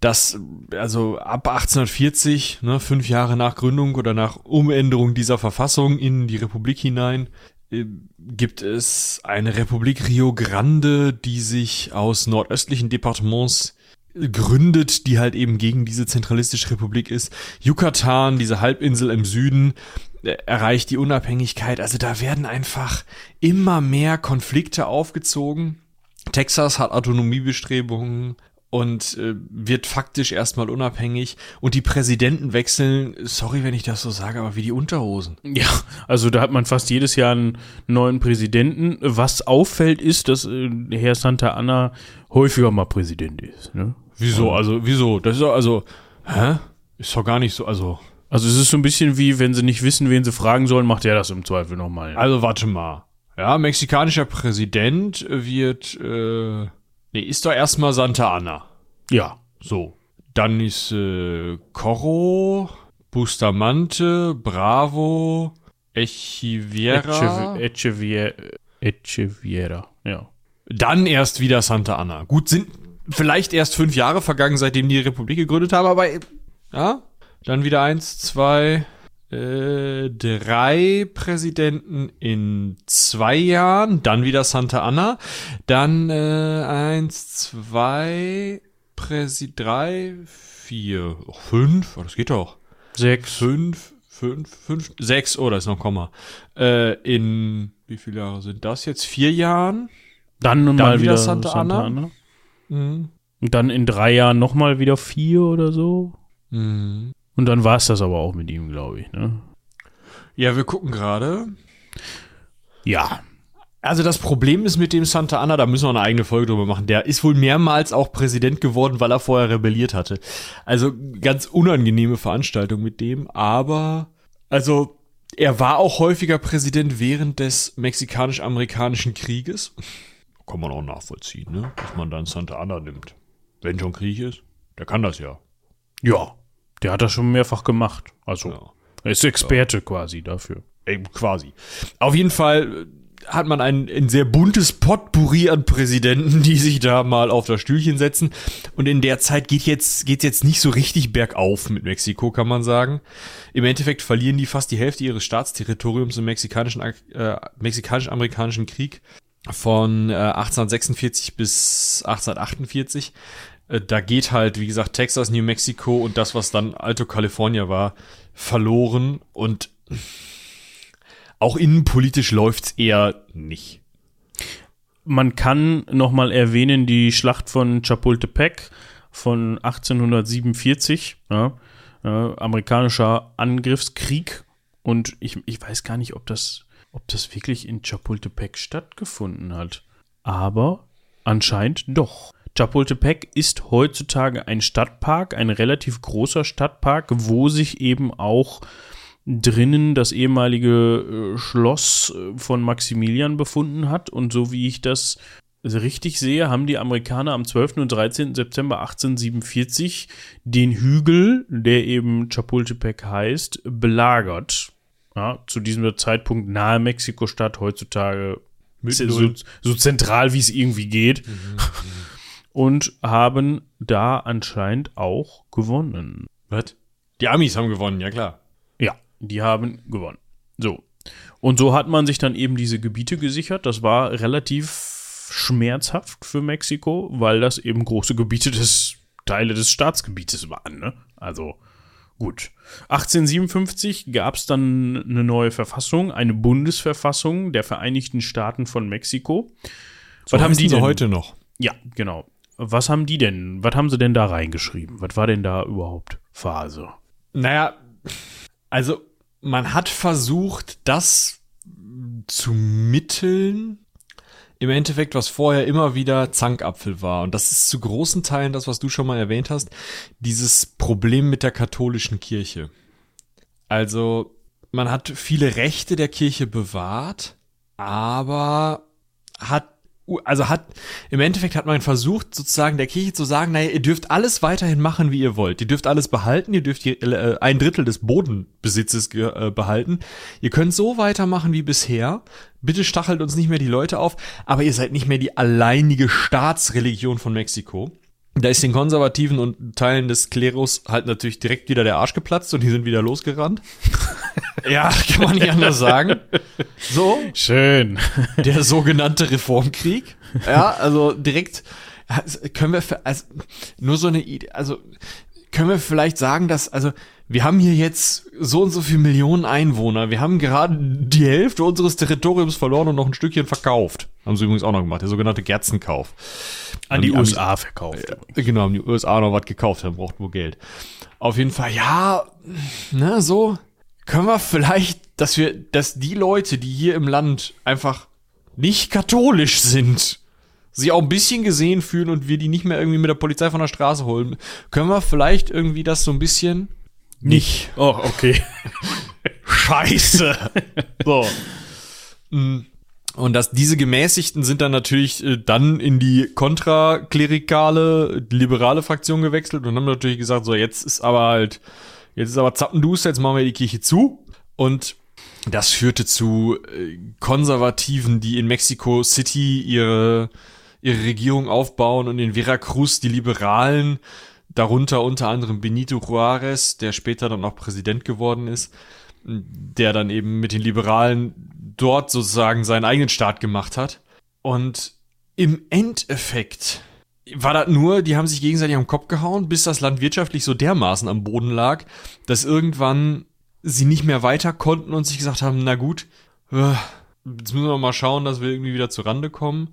dass also ab 1840, ne, fünf Jahre nach Gründung oder nach Umänderung dieser Verfassung in die Republik hinein, äh, gibt es eine Republik Rio Grande, die sich aus nordöstlichen Departements gründet, die halt eben gegen diese zentralistische Republik ist. Yucatan, diese Halbinsel im Süden, äh, erreicht die Unabhängigkeit. Also da werden einfach immer mehr Konflikte aufgezogen. Texas hat Autonomiebestrebungen und äh, wird faktisch erstmal unabhängig und die Präsidenten wechseln, sorry, wenn ich das so sage, aber wie die Unterhosen. Ja, also da hat man fast jedes Jahr einen neuen Präsidenten. Was auffällt, ist, dass äh, Herr Santa Anna häufiger mal Präsident ist. Ne? Wieso? Also, wieso? Das ist doch, also, hä? Ist doch gar nicht so, also. Also es ist so ein bisschen wie, wenn sie nicht wissen, wen sie fragen sollen, macht er das im Zweifel nochmal. Also warte mal. Ja, mexikanischer Präsident wird, äh, nee, ist doch erstmal Santa Anna. Ja. So. Dann ist äh, Corro, Bustamante, Bravo, Echeviera. Echeviera. Echeviera, ja. Dann erst wieder Santa Anna. Gut, sind vielleicht erst fünf Jahre vergangen, seitdem die Republik gegründet haben, aber ja, dann wieder eins, zwei, äh, drei Präsidenten in zwei Jahren, dann wieder Santa Anna, dann äh, eins, zwei, Präsi drei, vier, oh, fünf, oh, das geht doch. Sechs. Fünf, fünf, fünf, sechs, oh, da ist noch ein Komma. Äh, in, wie viele Jahre sind das jetzt? Vier Jahren? Dann, Dann mal wieder wieder Santa Santa, Ana. Ana. Mhm. Und dann in drei Jahren nochmal wieder vier oder so. Mhm. Und dann war es das aber auch mit ihm, glaube ich. Ne? Ja, wir gucken gerade. Ja. Also das Problem ist mit dem Santa Anna, da müssen wir eine eigene Folge drüber machen. Der ist wohl mehrmals auch Präsident geworden, weil er vorher rebelliert hatte. Also ganz unangenehme Veranstaltung mit dem, aber also er war auch häufiger Präsident während des mexikanisch-amerikanischen Krieges. Kann man auch nachvollziehen, ne? Dass man dann Santa Anna nimmt. Wenn schon Krieg ist, der kann das ja. Ja. Der hat das schon mehrfach gemacht. Also, Ja. er ist Experte quasi dafür. Eben quasi. Auf jeden Fall äh, hat man ein, ein sehr buntes Potpourri an Präsidenten, die sich da mal auf das Stühlchen setzen. Und in der Zeit geht jetzt, geht's jetzt nicht so richtig bergauf mit Mexiko, kann man sagen. Im Endeffekt verlieren die fast die Hälfte ihres Staatsterritoriums im mexikanischen, äh, mexikanisch-amerikanischen Krieg von äh, 1846 bis 1848. Äh, Da geht halt, wie gesagt, Texas, New Mexico und das, was dann Alto California war, verloren. Und auch innenpolitisch läuft's eher nicht. Man kann nochmal erwähnen die Schlacht von Chapultepec von 1847, ja, äh, amerikanischer Angriffskrieg. Und ich, ich weiß gar nicht, ob das, ob das wirklich in Chapultepec stattgefunden hat. Aber anscheinend doch. Chapultepec ist heutzutage ein Stadtpark, ein relativ großer Stadtpark, wo sich eben auch drinnen das ehemalige äh, Schloss äh, von Maximilian befunden hat. Und so wie ich das richtig sehe, haben die Amerikaner am 12. und 13. September 1847 den Hügel, der eben Chapultepec heißt, belagert. Ja, zu diesem Zeitpunkt nahe Mexiko-Stadt, heutzutage so, so zentral, wie es irgendwie geht. Und haben da anscheinend auch gewonnen. Was? Die Amis haben gewonnen, ja klar. Ja, die haben gewonnen. So. Und so hat man sich dann eben diese Gebiete gesichert. Das war relativ schmerzhaft für Mexiko, weil das eben große Gebiete des Teile des Staatsgebietes waren. Ne? Also gut. 1857 gab es dann eine neue Verfassung, eine Bundesverfassung der Vereinigten Staaten von Mexiko. So Was haben die denn? heute noch? Ja, genau. Was haben die denn? Was haben sie denn da reingeschrieben? Was war denn da überhaupt Phase? Naja, also man hat versucht, das zu mitteln, im Endeffekt, was vorher immer wieder Zankapfel war. Und das ist zu großen Teilen das, was du schon mal erwähnt hast, dieses Problem mit der katholischen Kirche. Also, man hat viele Rechte der Kirche bewahrt, aber hat also hat, im Endeffekt hat man versucht, sozusagen der Kirche zu sagen, naja, ihr dürft alles weiterhin machen, wie ihr wollt. Ihr dürft alles behalten, ihr dürft äh, ein Drittel des Bodenbesitzes äh, behalten. Ihr könnt so weitermachen wie bisher. Bitte stachelt uns nicht mehr die Leute auf, aber ihr seid nicht mehr die alleinige Staatsreligion von Mexiko. Da ist den Konservativen und Teilen des Klerus halt natürlich direkt wieder der Arsch geplatzt und die sind wieder losgerannt. ja, kann man nicht anders sagen. So. Schön. Der sogenannte Reformkrieg. Ja, also direkt können wir, also, nur so eine Idee, also können wir vielleicht sagen, dass, also wir haben hier jetzt so und so viele Millionen Einwohner. Wir haben gerade die Hälfte unseres Territoriums verloren und noch ein Stückchen verkauft. Haben sie übrigens auch noch gemacht, der sogenannte Gerzenkauf. An die, die USA verkauft. Äh, genau, haben die USA noch was gekauft, dann braucht wohl Geld. Auf jeden Fall, ja, ne, so können wir vielleicht, dass wir, dass die Leute, die hier im Land einfach nicht katholisch sind, sich auch ein bisschen gesehen fühlen und wir die nicht mehr irgendwie mit der Polizei von der Straße holen, können wir vielleicht irgendwie das so ein bisschen nicht. Oh, okay. Scheiße. so. Mm. Und dass diese Gemäßigten sind dann natürlich äh, dann in die kontraklerikale, liberale Fraktion gewechselt und haben natürlich gesagt, so jetzt ist aber halt, jetzt ist aber Zappenduster, jetzt machen wir die Kirche zu. Und das führte zu äh, Konservativen, die in Mexico City ihre, ihre Regierung aufbauen und in Veracruz die Liberalen darunter unter anderem Benito Juarez, der später dann auch Präsident geworden ist, der dann eben mit den Liberalen dort sozusagen seinen eigenen Staat gemacht hat. Und im Endeffekt war das nur, die haben sich gegenseitig am Kopf gehauen, bis das Land wirtschaftlich so dermaßen am Boden lag, dass irgendwann sie nicht mehr weiter konnten und sich gesagt haben, na gut, äh, jetzt müssen wir mal schauen, dass wir irgendwie wieder zur Rande kommen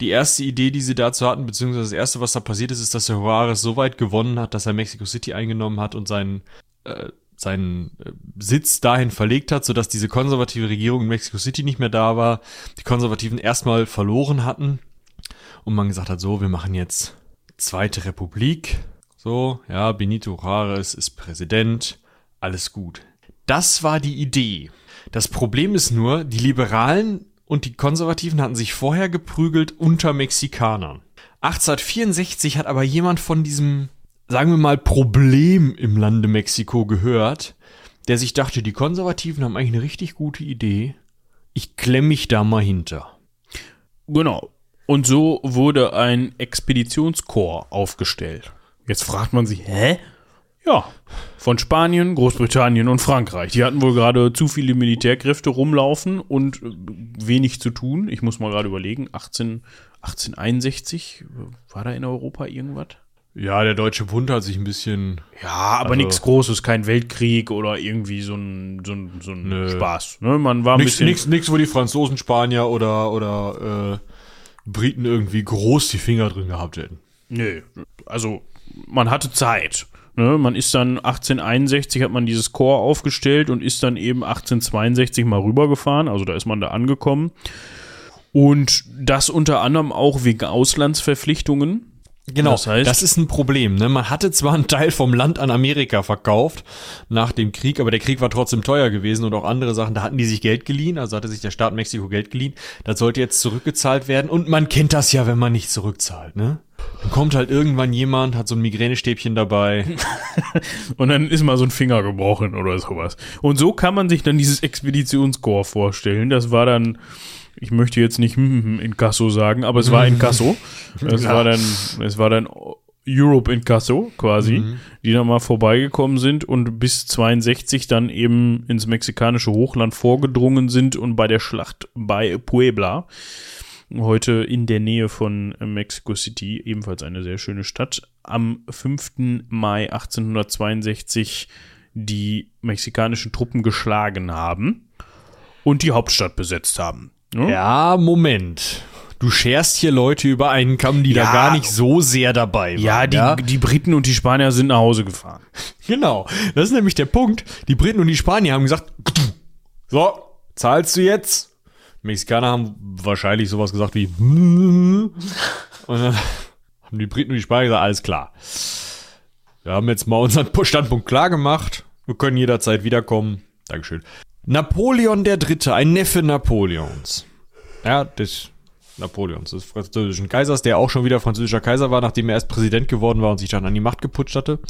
die erste Idee, die sie dazu hatten, beziehungsweise das erste, was da passiert ist, ist, dass der Juarez so weit gewonnen hat, dass er Mexico City eingenommen hat und seinen, äh, seinen äh, Sitz dahin verlegt hat, sodass diese konservative Regierung in Mexico City nicht mehr da war, die Konservativen erstmal verloren hatten und man gesagt hat, so, wir machen jetzt Zweite Republik, so, ja, Benito Juarez ist Präsident, alles gut. Das war die Idee. Das Problem ist nur, die Liberalen und die Konservativen hatten sich vorher geprügelt unter Mexikanern. 1864 hat aber jemand von diesem, sagen wir mal, Problem im Lande Mexiko gehört, der sich dachte, die Konservativen haben eigentlich eine richtig gute Idee. Ich klemme mich da mal hinter. Genau. Und so wurde ein Expeditionskorps aufgestellt. Jetzt fragt man sich, hä? Ja, von Spanien, Großbritannien und Frankreich. Die hatten wohl gerade zu viele Militärkräfte rumlaufen und äh, wenig zu tun. Ich muss mal gerade überlegen, 18, 1861, war da in Europa irgendwas? Ja, der deutsche Bund hat sich ein bisschen. Ja, aber also, nichts Großes, kein Weltkrieg oder irgendwie so ein, so ein, so ein nö. Spaß. Ne? Man war ein nix, bisschen. Nix, nix, wo die Franzosen, Spanier oder, oder äh, Briten irgendwie groß die Finger drin gehabt hätten. Nö, also man hatte Zeit. Ne, man ist dann 1861 hat man dieses Chor aufgestellt und ist dann eben 1862 mal rübergefahren. Also da ist man da angekommen. Und das unter anderem auch wegen Auslandsverpflichtungen. Genau, das, heißt, das ist ein Problem. Ne? Man hatte zwar einen Teil vom Land an Amerika verkauft nach dem Krieg, aber der Krieg war trotzdem teuer gewesen und auch andere Sachen, da hatten die sich Geld geliehen, also hatte sich der Staat Mexiko Geld geliehen. Das sollte jetzt zurückgezahlt werden und man kennt das ja, wenn man nicht zurückzahlt. Ne? Dann kommt halt irgendwann jemand, hat so ein Migränestäbchen dabei. und dann ist mal so ein Finger gebrochen oder sowas. Und so kann man sich dann dieses Expeditionskorps vorstellen. Das war dann, ich möchte jetzt nicht in Kasso sagen, aber es war in Kasso. Es ja. war dann, es war dann Europe in Casso quasi, mhm. die dann mal vorbeigekommen sind und bis 62 dann eben ins mexikanische Hochland vorgedrungen sind und bei der Schlacht bei Puebla heute in der Nähe von Mexico City, ebenfalls eine sehr schöne Stadt, am 5. Mai 1862 die mexikanischen Truppen geschlagen haben und die Hauptstadt besetzt haben. Ja, ja Moment. Du scherst hier Leute über einen Kamm, die ja, da gar nicht so sehr dabei waren. Ja, die, ja? die Briten und die Spanier sind nach Hause gefahren. Genau. Das ist nämlich der Punkt. Die Briten und die Spanier haben gesagt, so, zahlst du jetzt? Mexikaner haben wahrscheinlich sowas gesagt wie und dann haben die Briten und die Spanier gesagt, alles klar. Wir haben jetzt mal unseren Standpunkt klar gemacht. Wir können jederzeit wiederkommen. Dankeschön. Napoleon der Dritte, ein Neffe Napoleons. Ja, des Napoleons, des französischen Kaisers, der auch schon wieder französischer Kaiser war, nachdem er erst Präsident geworden war und sich dann an die Macht geputscht hatte,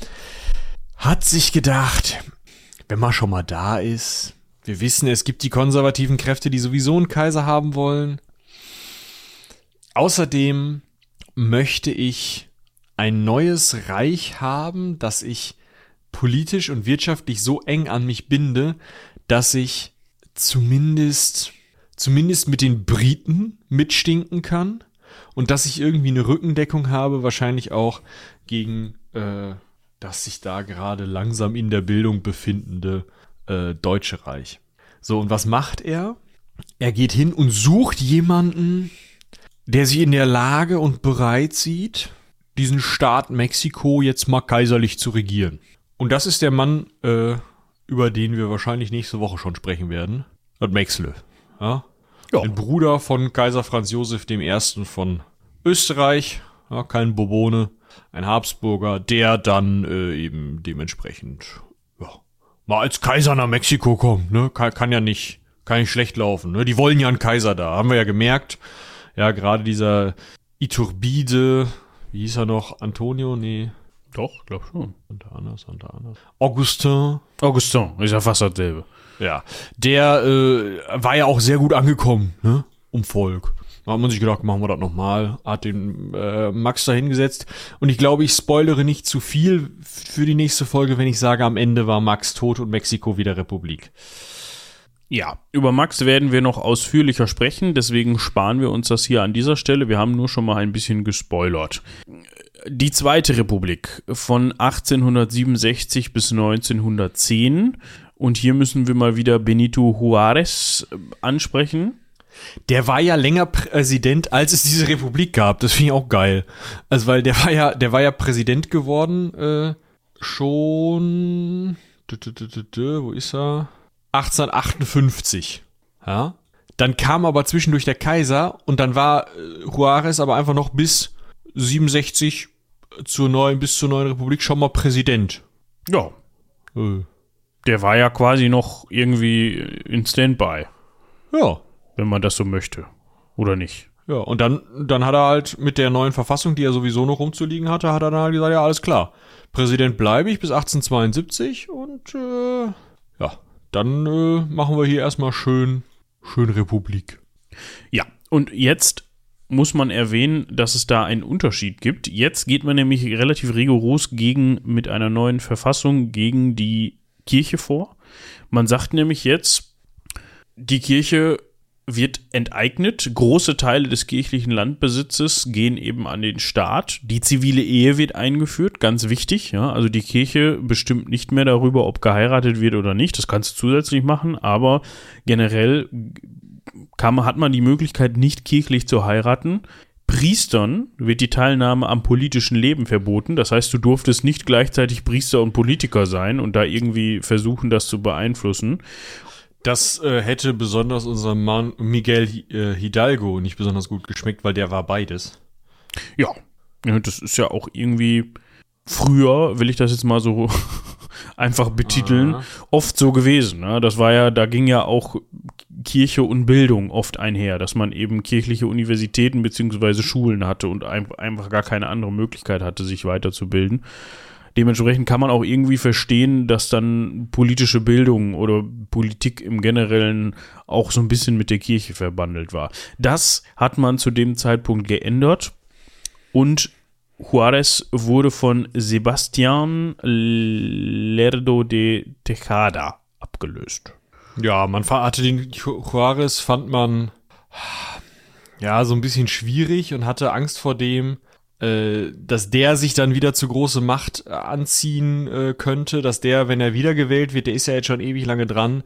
hat sich gedacht, wenn man schon mal da ist, wir wissen, es gibt die konservativen Kräfte, die sowieso einen Kaiser haben wollen. Außerdem möchte ich ein neues Reich haben, das ich politisch und wirtschaftlich so eng an mich binde, dass ich zumindest, zumindest mit den Briten mitstinken kann und dass ich irgendwie eine Rückendeckung habe, wahrscheinlich auch gegen äh, das sich da gerade langsam in der Bildung befindende äh, Deutsche Reich. So, und was macht er? Er geht hin und sucht jemanden, der sich in der Lage und bereit sieht, diesen Staat Mexiko jetzt mal kaiserlich zu regieren. Und das ist der Mann, äh, über den wir wahrscheinlich nächste Woche schon sprechen werden. Das Mexle. Ja? ja. Ein Bruder von Kaiser Franz Josef I. von Österreich. Ja, kein Bourbone, ein Habsburger, der dann äh, eben dementsprechend mal als Kaiser nach Mexiko kommt. Ne? Kann, kann ja nicht, kann nicht schlecht laufen. Ne? Die wollen ja einen Kaiser da, haben wir ja gemerkt. Ja, gerade dieser Iturbide, wie hieß er noch? Antonio? Nee. Doch, glaub schon. Santa Anna, Santa Anna. Augustin. Augustin, ist ja fast dasselbe. Ja. Der äh, war ja auch sehr gut angekommen, ne? Um Volk. Da hat man sich gedacht, machen wir das nochmal. Hat den äh, Max da hingesetzt. Und ich glaube, ich spoilere nicht zu viel für die nächste Folge, wenn ich sage, am Ende war Max tot und Mexiko wieder Republik. Ja, über Max werden wir noch ausführlicher sprechen, deswegen sparen wir uns das hier an dieser Stelle. Wir haben nur schon mal ein bisschen gespoilert. Die Zweite Republik von 1867 bis 1910. Und hier müssen wir mal wieder Benito Juárez äh, ansprechen. Der war ja länger Präsident, als es diese Republik gab. Das finde ich auch geil. Also, weil der war ja, der war ja Präsident geworden, äh, schon, wo ist er? 1858. Ja. Dann kam aber zwischendurch der Kaiser und dann war äh, Juarez aber einfach noch bis 67 zur neuen, bis zur neuen Republik schon mal Präsident. Ja. Äh. Der war ja quasi noch irgendwie in Standby. Ja. Wenn man das so möchte. Oder nicht? Ja, und dann, dann hat er halt mit der neuen Verfassung, die er sowieso noch rumzuliegen hatte, hat er dann halt gesagt, ja, alles klar. Präsident bleibe ich bis 1872 und äh, ja, dann äh, machen wir hier erstmal schön, schön Republik. Ja, und jetzt muss man erwähnen, dass es da einen Unterschied gibt. Jetzt geht man nämlich relativ rigoros gegen mit einer neuen Verfassung gegen die Kirche vor. Man sagt nämlich jetzt, die Kirche wird enteignet. Große Teile des kirchlichen Landbesitzes gehen eben an den Staat. Die zivile Ehe wird eingeführt, ganz wichtig. Ja? Also die Kirche bestimmt nicht mehr darüber, ob geheiratet wird oder nicht. Das kannst du zusätzlich machen, aber generell kann, hat man die Möglichkeit, nicht kirchlich zu heiraten. Priestern wird die Teilnahme am politischen Leben verboten. Das heißt, du durftest nicht gleichzeitig Priester und Politiker sein und da irgendwie versuchen, das zu beeinflussen. Das äh, hätte besonders unserem Mann Miguel äh, Hidalgo nicht besonders gut geschmeckt, weil der war beides. Ja, das ist ja auch irgendwie früher, will ich das jetzt mal so einfach betiteln, Aha. oft so gewesen. Ne? Das war ja, da ging ja auch Kirche und Bildung oft einher, dass man eben kirchliche Universitäten beziehungsweise Schulen hatte und einfach gar keine andere Möglichkeit hatte, sich weiterzubilden. Dementsprechend kann man auch irgendwie verstehen, dass dann politische Bildung oder Politik im Generellen auch so ein bisschen mit der Kirche verbandelt war. Das hat man zu dem Zeitpunkt geändert und Juarez wurde von Sebastián Lerdo de Tejada abgelöst. Ja, man hatte den Juarez, fand man ja so ein bisschen schwierig und hatte Angst vor dem, äh, dass der sich dann wieder zu große Macht äh, anziehen äh, könnte, dass der, wenn er wiedergewählt wird, der ist ja jetzt schon ewig lange dran,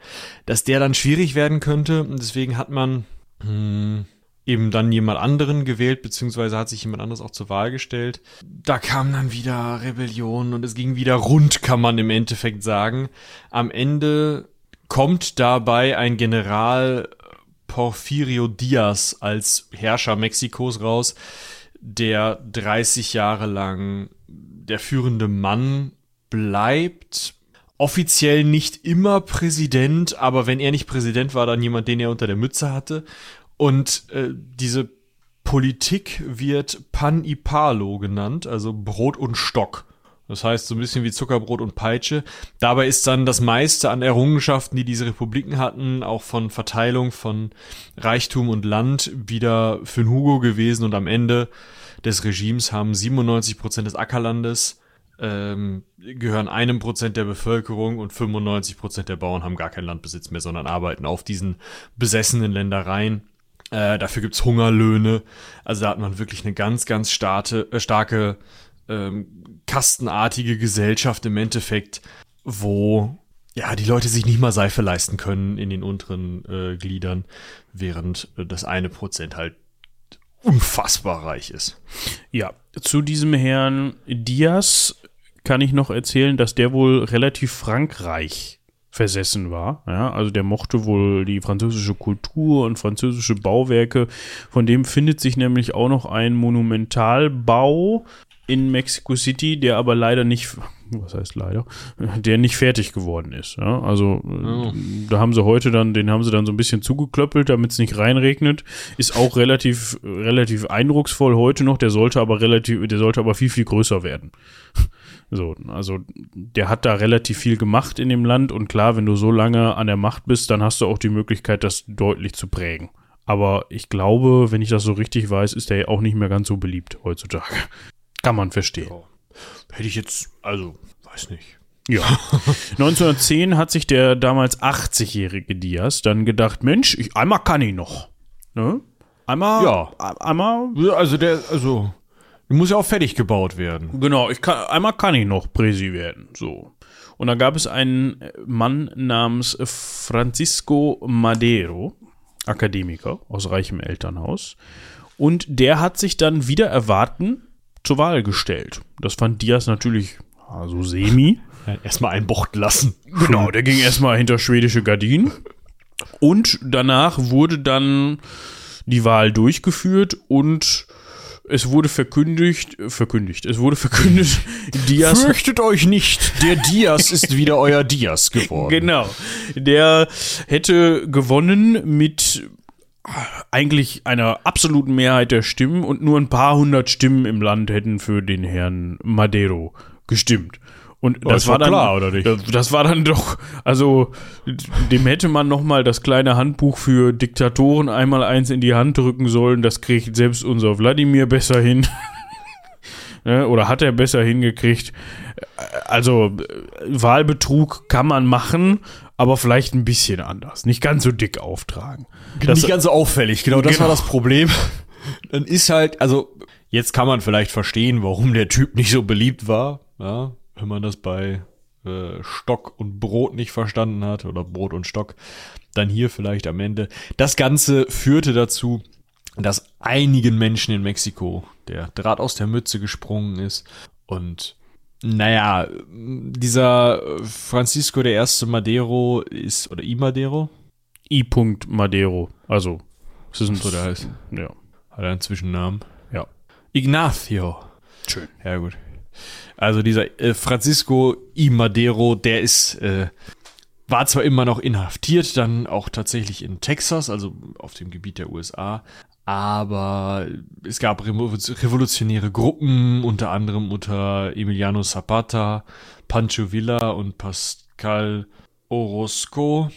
dass der dann schwierig werden könnte. Und deswegen hat man hm, eben dann jemand anderen gewählt, beziehungsweise hat sich jemand anderes auch zur Wahl gestellt. Da kam dann wieder Rebellion und es ging wieder rund, kann man im Endeffekt sagen. Am Ende kommt dabei ein General Porfirio Diaz als Herrscher Mexikos raus, der 30 Jahre lang der führende Mann bleibt. Offiziell nicht immer Präsident, aber wenn er nicht Präsident war, dann jemand, den er unter der Mütze hatte. Und äh, diese Politik wird Pan y Palo genannt, also Brot und Stock. Das heißt, so ein bisschen wie Zuckerbrot und Peitsche. Dabei ist dann das meiste an Errungenschaften, die diese Republiken hatten, auch von Verteilung von Reichtum und Land, wieder für den Hugo gewesen. Und am Ende des Regimes haben 97 Prozent des Ackerlandes ähm, gehören einem Prozent der Bevölkerung und 95 Prozent der Bauern haben gar keinen Landbesitz mehr, sondern arbeiten auf diesen besessenen Ländereien. Äh, dafür gibt's Hungerlöhne. Also da hat man wirklich eine ganz, ganz starte, äh, starke ähm, kastenartige Gesellschaft im Endeffekt, wo ja die Leute sich nicht mal Seife leisten können in den unteren äh, Gliedern, während äh, das eine Prozent halt unfassbar reich ist. Ja, zu diesem Herrn Diaz kann ich noch erzählen, dass der wohl relativ Frankreich versessen war. Ja, also der mochte wohl die französische Kultur und französische Bauwerke. Von dem findet sich nämlich auch noch ein Monumentalbau in Mexico City, der aber leider nicht, was heißt leider, der nicht fertig geworden ist. Ja, also oh. da haben sie heute dann, den haben sie dann so ein bisschen zugeklöppelt, damit es nicht reinregnet. Ist auch relativ, relativ eindrucksvoll heute noch. Der sollte aber relativ, der sollte aber viel, viel größer werden. So, also der hat da relativ viel gemacht in dem Land und klar, wenn du so lange an der Macht bist, dann hast du auch die Möglichkeit, das deutlich zu prägen. Aber ich glaube, wenn ich das so richtig weiß, ist der ja auch nicht mehr ganz so beliebt heutzutage. Kann man verstehen. Ja. Hätte ich jetzt, also, weiß nicht. Ja. 1910 hat sich der damals 80-jährige Diaz dann gedacht, Mensch, ich, einmal kann ich noch. Ne? Einmal, ja. einmal. Also der, also muss ja auch fertig gebaut werden. Genau, ich kann, einmal kann ich noch Präsi werden. So. Und da gab es einen Mann namens Francisco Madero, Akademiker aus reichem Elternhaus. Und der hat sich dann wieder erwarten zur Wahl gestellt. Das fand Diaz natürlich also semi. Erstmal einbochten lassen. Genau, der ging erstmal hinter schwedische Gardinen. Und danach wurde dann die Wahl durchgeführt und es wurde verkündigt, verkündigt, es wurde verkündet, Diaz. Fürchtet euch nicht, der Diaz ist wieder euer Diaz geworden. Genau. Der hätte gewonnen mit eigentlich einer absoluten Mehrheit der Stimmen und nur ein paar hundert Stimmen im Land hätten für den Herrn Madero gestimmt. Und das, das war, dann klar, oder nicht? Das, das, war dann doch, also dem hätte man noch mal das kleine Handbuch für Diktatoren einmal eins in die Hand drücken sollen. Das kriegt selbst unser Wladimir besser hin. ne? Oder hat er besser hingekriegt. Also Wahlbetrug kann man machen, aber vielleicht ein bisschen anders. Nicht ganz so dick auftragen. Das, nicht ganz so auffällig, genau, das genau. war das Problem. Dann ist halt, also jetzt kann man vielleicht verstehen, warum der Typ nicht so beliebt war. Ja, wenn man das bei äh, Stock und Brot nicht verstanden hat oder Brot und Stock, dann hier vielleicht am Ende. Das Ganze führte dazu, dass einigen Menschen in Mexiko der Draht aus der Mütze gesprungen ist und naja, dieser Francisco der erste Madero ist, oder I Madero? I. Madero, also, was ist denn so der heißt? Ja. Hat er einen Zwischennamen? Ja. Ignacio. Schön. Ja, gut. Also dieser äh, Francisco I. Madero, der ist, äh, war zwar immer noch inhaftiert, dann auch tatsächlich in Texas, also auf dem Gebiet der USA, aber es gab revolutionäre Gruppen, unter anderem unter Emiliano Zapata, Pancho Villa und Pascal Orozco.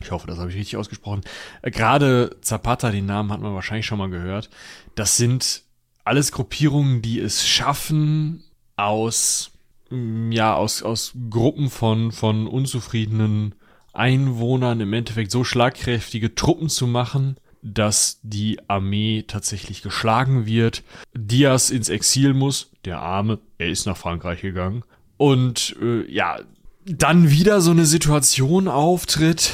Ich hoffe, das habe ich richtig ausgesprochen. Äh, gerade Zapata, den Namen hat man wahrscheinlich schon mal gehört. Das sind alles Gruppierungen, die es schaffen, aus, mm, ja, aus, aus Gruppen von, von unzufriedenen Einwohnern im Endeffekt so schlagkräftige Truppen zu machen, dass die Armee tatsächlich geschlagen wird. Diaz ins Exil muss, der Arme, er ist nach Frankreich gegangen. Und äh, ja, dann wieder so eine Situation auftritt,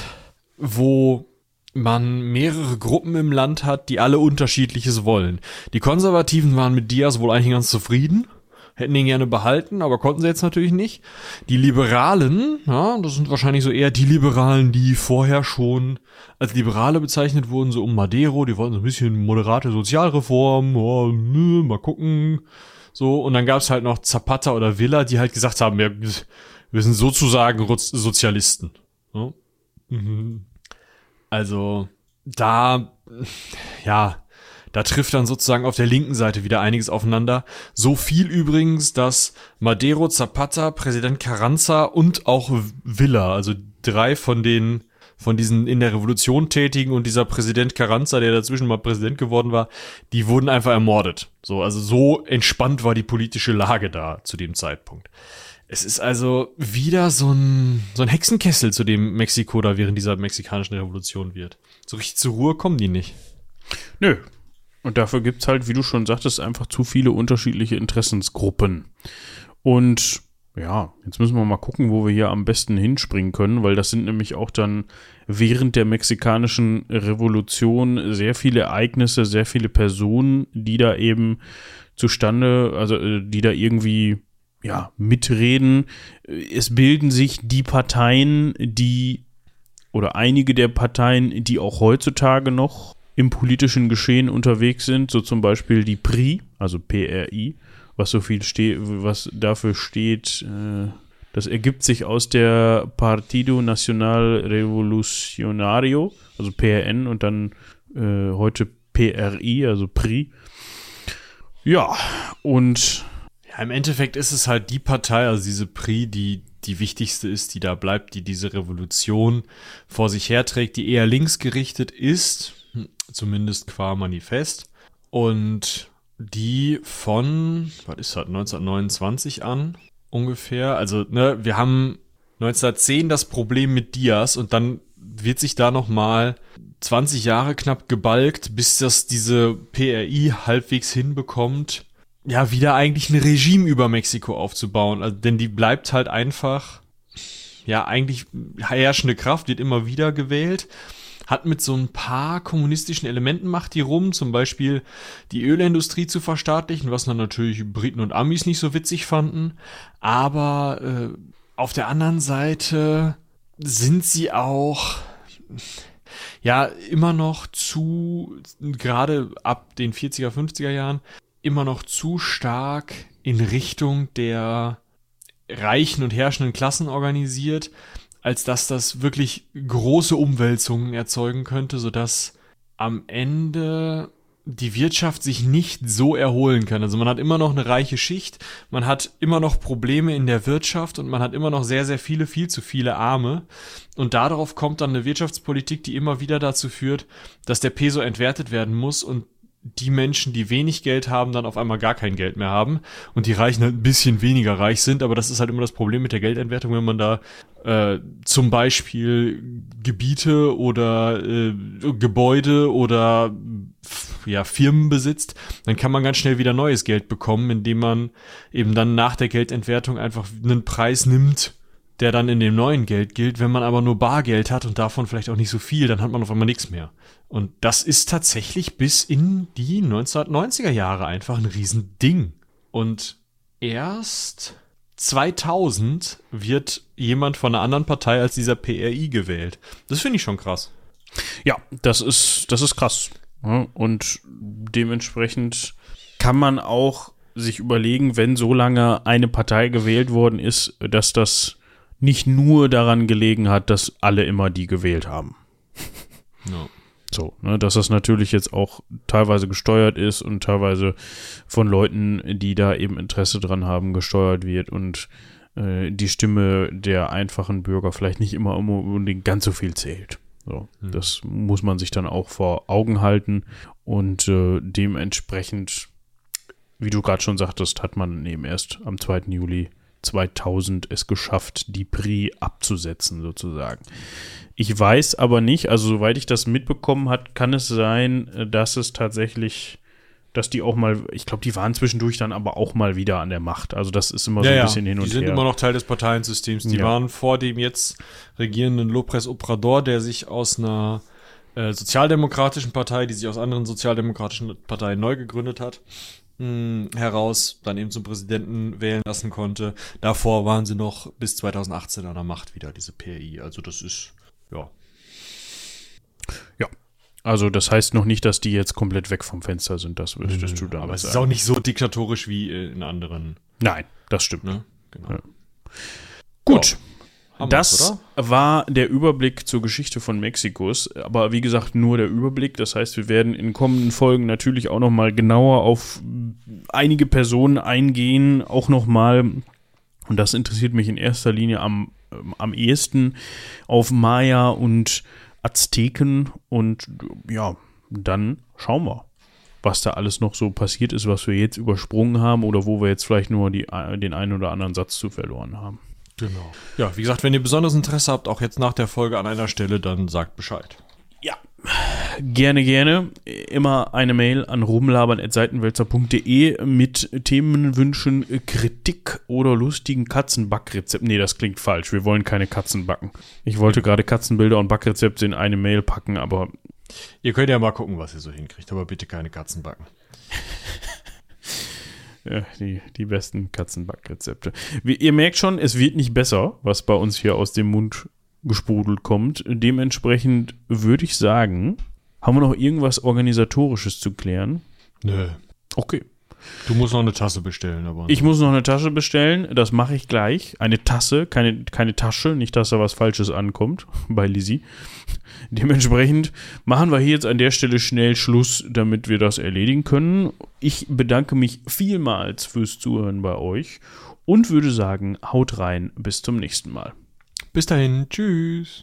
wo man mehrere Gruppen im Land hat, die alle unterschiedliches wollen. Die Konservativen waren mit Diaz wohl eigentlich ganz zufrieden hätten ihn gerne behalten, aber konnten sie jetzt natürlich nicht. Die Liberalen, ja, das sind wahrscheinlich so eher die Liberalen, die vorher schon als Liberale bezeichnet wurden, so um Madero, die wollten so ein bisschen moderate Sozialreform, oh, nö, mal gucken. So, und dann gab es halt noch Zapata oder Villa, die halt gesagt haben, wir, wir sind sozusagen Sozialisten. Ja? Mhm. Also, da, ja, da trifft dann sozusagen auf der linken Seite wieder einiges aufeinander. So viel übrigens, dass Madero, Zapata, Präsident Carranza und auch Villa, also drei von den von diesen in der Revolution tätigen und dieser Präsident Carranza, der dazwischen mal Präsident geworden war, die wurden einfach ermordet. So, also so entspannt war die politische Lage da zu dem Zeitpunkt. Es ist also wieder so ein, so ein Hexenkessel, zu dem Mexiko da während dieser mexikanischen Revolution wird. So richtig zur Ruhe kommen die nicht. Nö, und dafür gibt's halt, wie du schon sagtest, einfach zu viele unterschiedliche Interessensgruppen. Und ja, jetzt müssen wir mal gucken, wo wir hier am besten hinspringen können, weil das sind nämlich auch dann während der mexikanischen Revolution sehr viele Ereignisse, sehr viele Personen, die da eben zustande, also äh, die da irgendwie ja, mitreden. Es bilden sich die Parteien, die oder einige der Parteien, die auch heutzutage noch im politischen Geschehen unterwegs sind, so zum Beispiel die PRI, also PRI, was so viel steht, was dafür steht, äh, das ergibt sich aus der Partido Nacional Revolucionario, also PRN und dann äh, heute PRI, also PRI. Ja, und ja, im Endeffekt ist es halt die Partei, also diese PRI, die die wichtigste ist, die da bleibt, die diese Revolution vor sich herträgt, die eher linksgerichtet ist, zumindest qua Manifest. Und die von, was ist das, 1929 an ungefähr. Also, ne, wir haben 1910 das Problem mit Diaz und dann wird sich da nochmal 20 Jahre knapp gebalgt, bis das diese PRI halbwegs hinbekommt, ja, wieder eigentlich ein Regime über Mexiko aufzubauen. Also, denn die bleibt halt einfach, ja, eigentlich herrschende Kraft, wird immer wieder gewählt hat mit so ein paar kommunistischen Elementen macht die rum, zum Beispiel die Ölindustrie zu verstaatlichen, was dann natürlich Briten und Amis nicht so witzig fanden. Aber äh, auf der anderen Seite sind sie auch ja immer noch zu, gerade ab den 40er, 50er Jahren, immer noch zu stark in Richtung der reichen und herrschenden Klassen organisiert als dass das wirklich große Umwälzungen erzeugen könnte, sodass am Ende die Wirtschaft sich nicht so erholen kann. Also man hat immer noch eine reiche Schicht, man hat immer noch Probleme in der Wirtschaft und man hat immer noch sehr, sehr viele, viel zu viele Arme. Und darauf kommt dann eine Wirtschaftspolitik, die immer wieder dazu führt, dass der Peso entwertet werden muss und die Menschen, die wenig Geld haben, dann auf einmal gar kein Geld mehr haben und die Reichen halt ein bisschen weniger reich sind, aber das ist halt immer das Problem mit der Geldentwertung, wenn man da äh, zum Beispiel Gebiete oder äh, Gebäude oder ja, Firmen besitzt, dann kann man ganz schnell wieder neues Geld bekommen, indem man eben dann nach der Geldentwertung einfach einen Preis nimmt, der dann in dem neuen Geld gilt. Wenn man aber nur Bargeld hat und davon vielleicht auch nicht so viel, dann hat man auf einmal nichts mehr. Und das ist tatsächlich bis in die 1990er Jahre einfach ein Riesending. Und erst 2000 wird jemand von einer anderen Partei als dieser PRI gewählt. Das finde ich schon krass. Ja, das ist, das ist krass. Und dementsprechend kann man auch sich überlegen, wenn so lange eine Partei gewählt worden ist, dass das nicht nur daran gelegen hat, dass alle immer die gewählt haben. No. So, ne, dass das natürlich jetzt auch teilweise gesteuert ist und teilweise von Leuten, die da eben Interesse dran haben, gesteuert wird und äh, die Stimme der einfachen Bürger vielleicht nicht immer unbedingt ganz so viel zählt. So, hm. das muss man sich dann auch vor Augen halten und äh, dementsprechend, wie du gerade schon sagtest, hat man eben erst am 2. Juli 2000 es geschafft, die Pri abzusetzen, sozusagen. Ich weiß aber nicht, also soweit ich das mitbekommen hat, kann es sein, dass es tatsächlich, dass die auch mal, ich glaube, die waren zwischendurch dann aber auch mal wieder an der Macht. Also das ist immer ja, so ein bisschen hin und her. Die sind immer noch Teil des Parteiensystems. Die ja. waren vor dem jetzt regierenden Lopez Obrador, der sich aus einer äh, sozialdemokratischen Partei, die sich aus anderen sozialdemokratischen Parteien neu gegründet hat, mh, heraus dann eben zum Präsidenten wählen lassen konnte. Davor waren sie noch bis 2018 an der Macht wieder, diese PRI. Also das ist, ja. Ja. Also das heißt noch nicht, dass die jetzt komplett weg vom Fenster sind, das würdest du damit Aber es ist auch nicht so diktatorisch wie in anderen. Nein, das stimmt. Ne? Genau. Ja. Gut. Haben Das oder? war der Überblick zur Geschichte von Mexikos, aber wie gesagt nur der Überblick. Das heißt, wir werden in kommenden Folgen natürlich auch noch mal genauer auf einige Personen eingehen, auch noch mal und das interessiert mich in erster Linie am ähm, am ehesten auf Maya und Azteken und ja, dann schauen wir, was da alles noch so passiert ist, was wir jetzt übersprungen haben oder wo wir jetzt vielleicht nur die, den einen oder anderen Satz zu verloren haben. Genau. Ja, wie gesagt, wenn ihr besonderes Interesse habt, auch jetzt nach der Folge an einer Stelle, dann sagt Bescheid. Ja. Gerne, gerne. Immer eine Mail an rumlabern.seitenwälzer.de mit Themenwünschen, Kritik oder lustigen Katzenbackrezepten. Nee, das klingt falsch. Wir wollen keine Katzen backen. Ich wollte gerade Katzenbilder und Backrezepte in eine Mail packen, aber Ihr könnt ja mal gucken, was ihr so hinkriegt, aber bitte keine Katzen backen. ja, die, die besten Katzenbackrezepte. Wie, ihr merkt schon, es wird nicht besser, was bei uns hier aus dem Mund gesprudelt kommt. Dementsprechend würde ich sagen, haben wir noch irgendwas Organisatorisches zu klären? Nö. Okay. Du musst noch eine Tasse bestellen, aber. Ich muss noch eine Tasche bestellen, das mache ich gleich. Eine Tasse, keine, keine Tasche, nicht, dass da was Falsches ankommt bei Lizzie. Dementsprechend machen wir hier jetzt an der Stelle schnell Schluss, damit wir das erledigen können. Ich bedanke mich vielmals fürs Zuhören bei euch und würde sagen, haut rein, bis zum nächsten Mal. Bis dahin. Tschüss.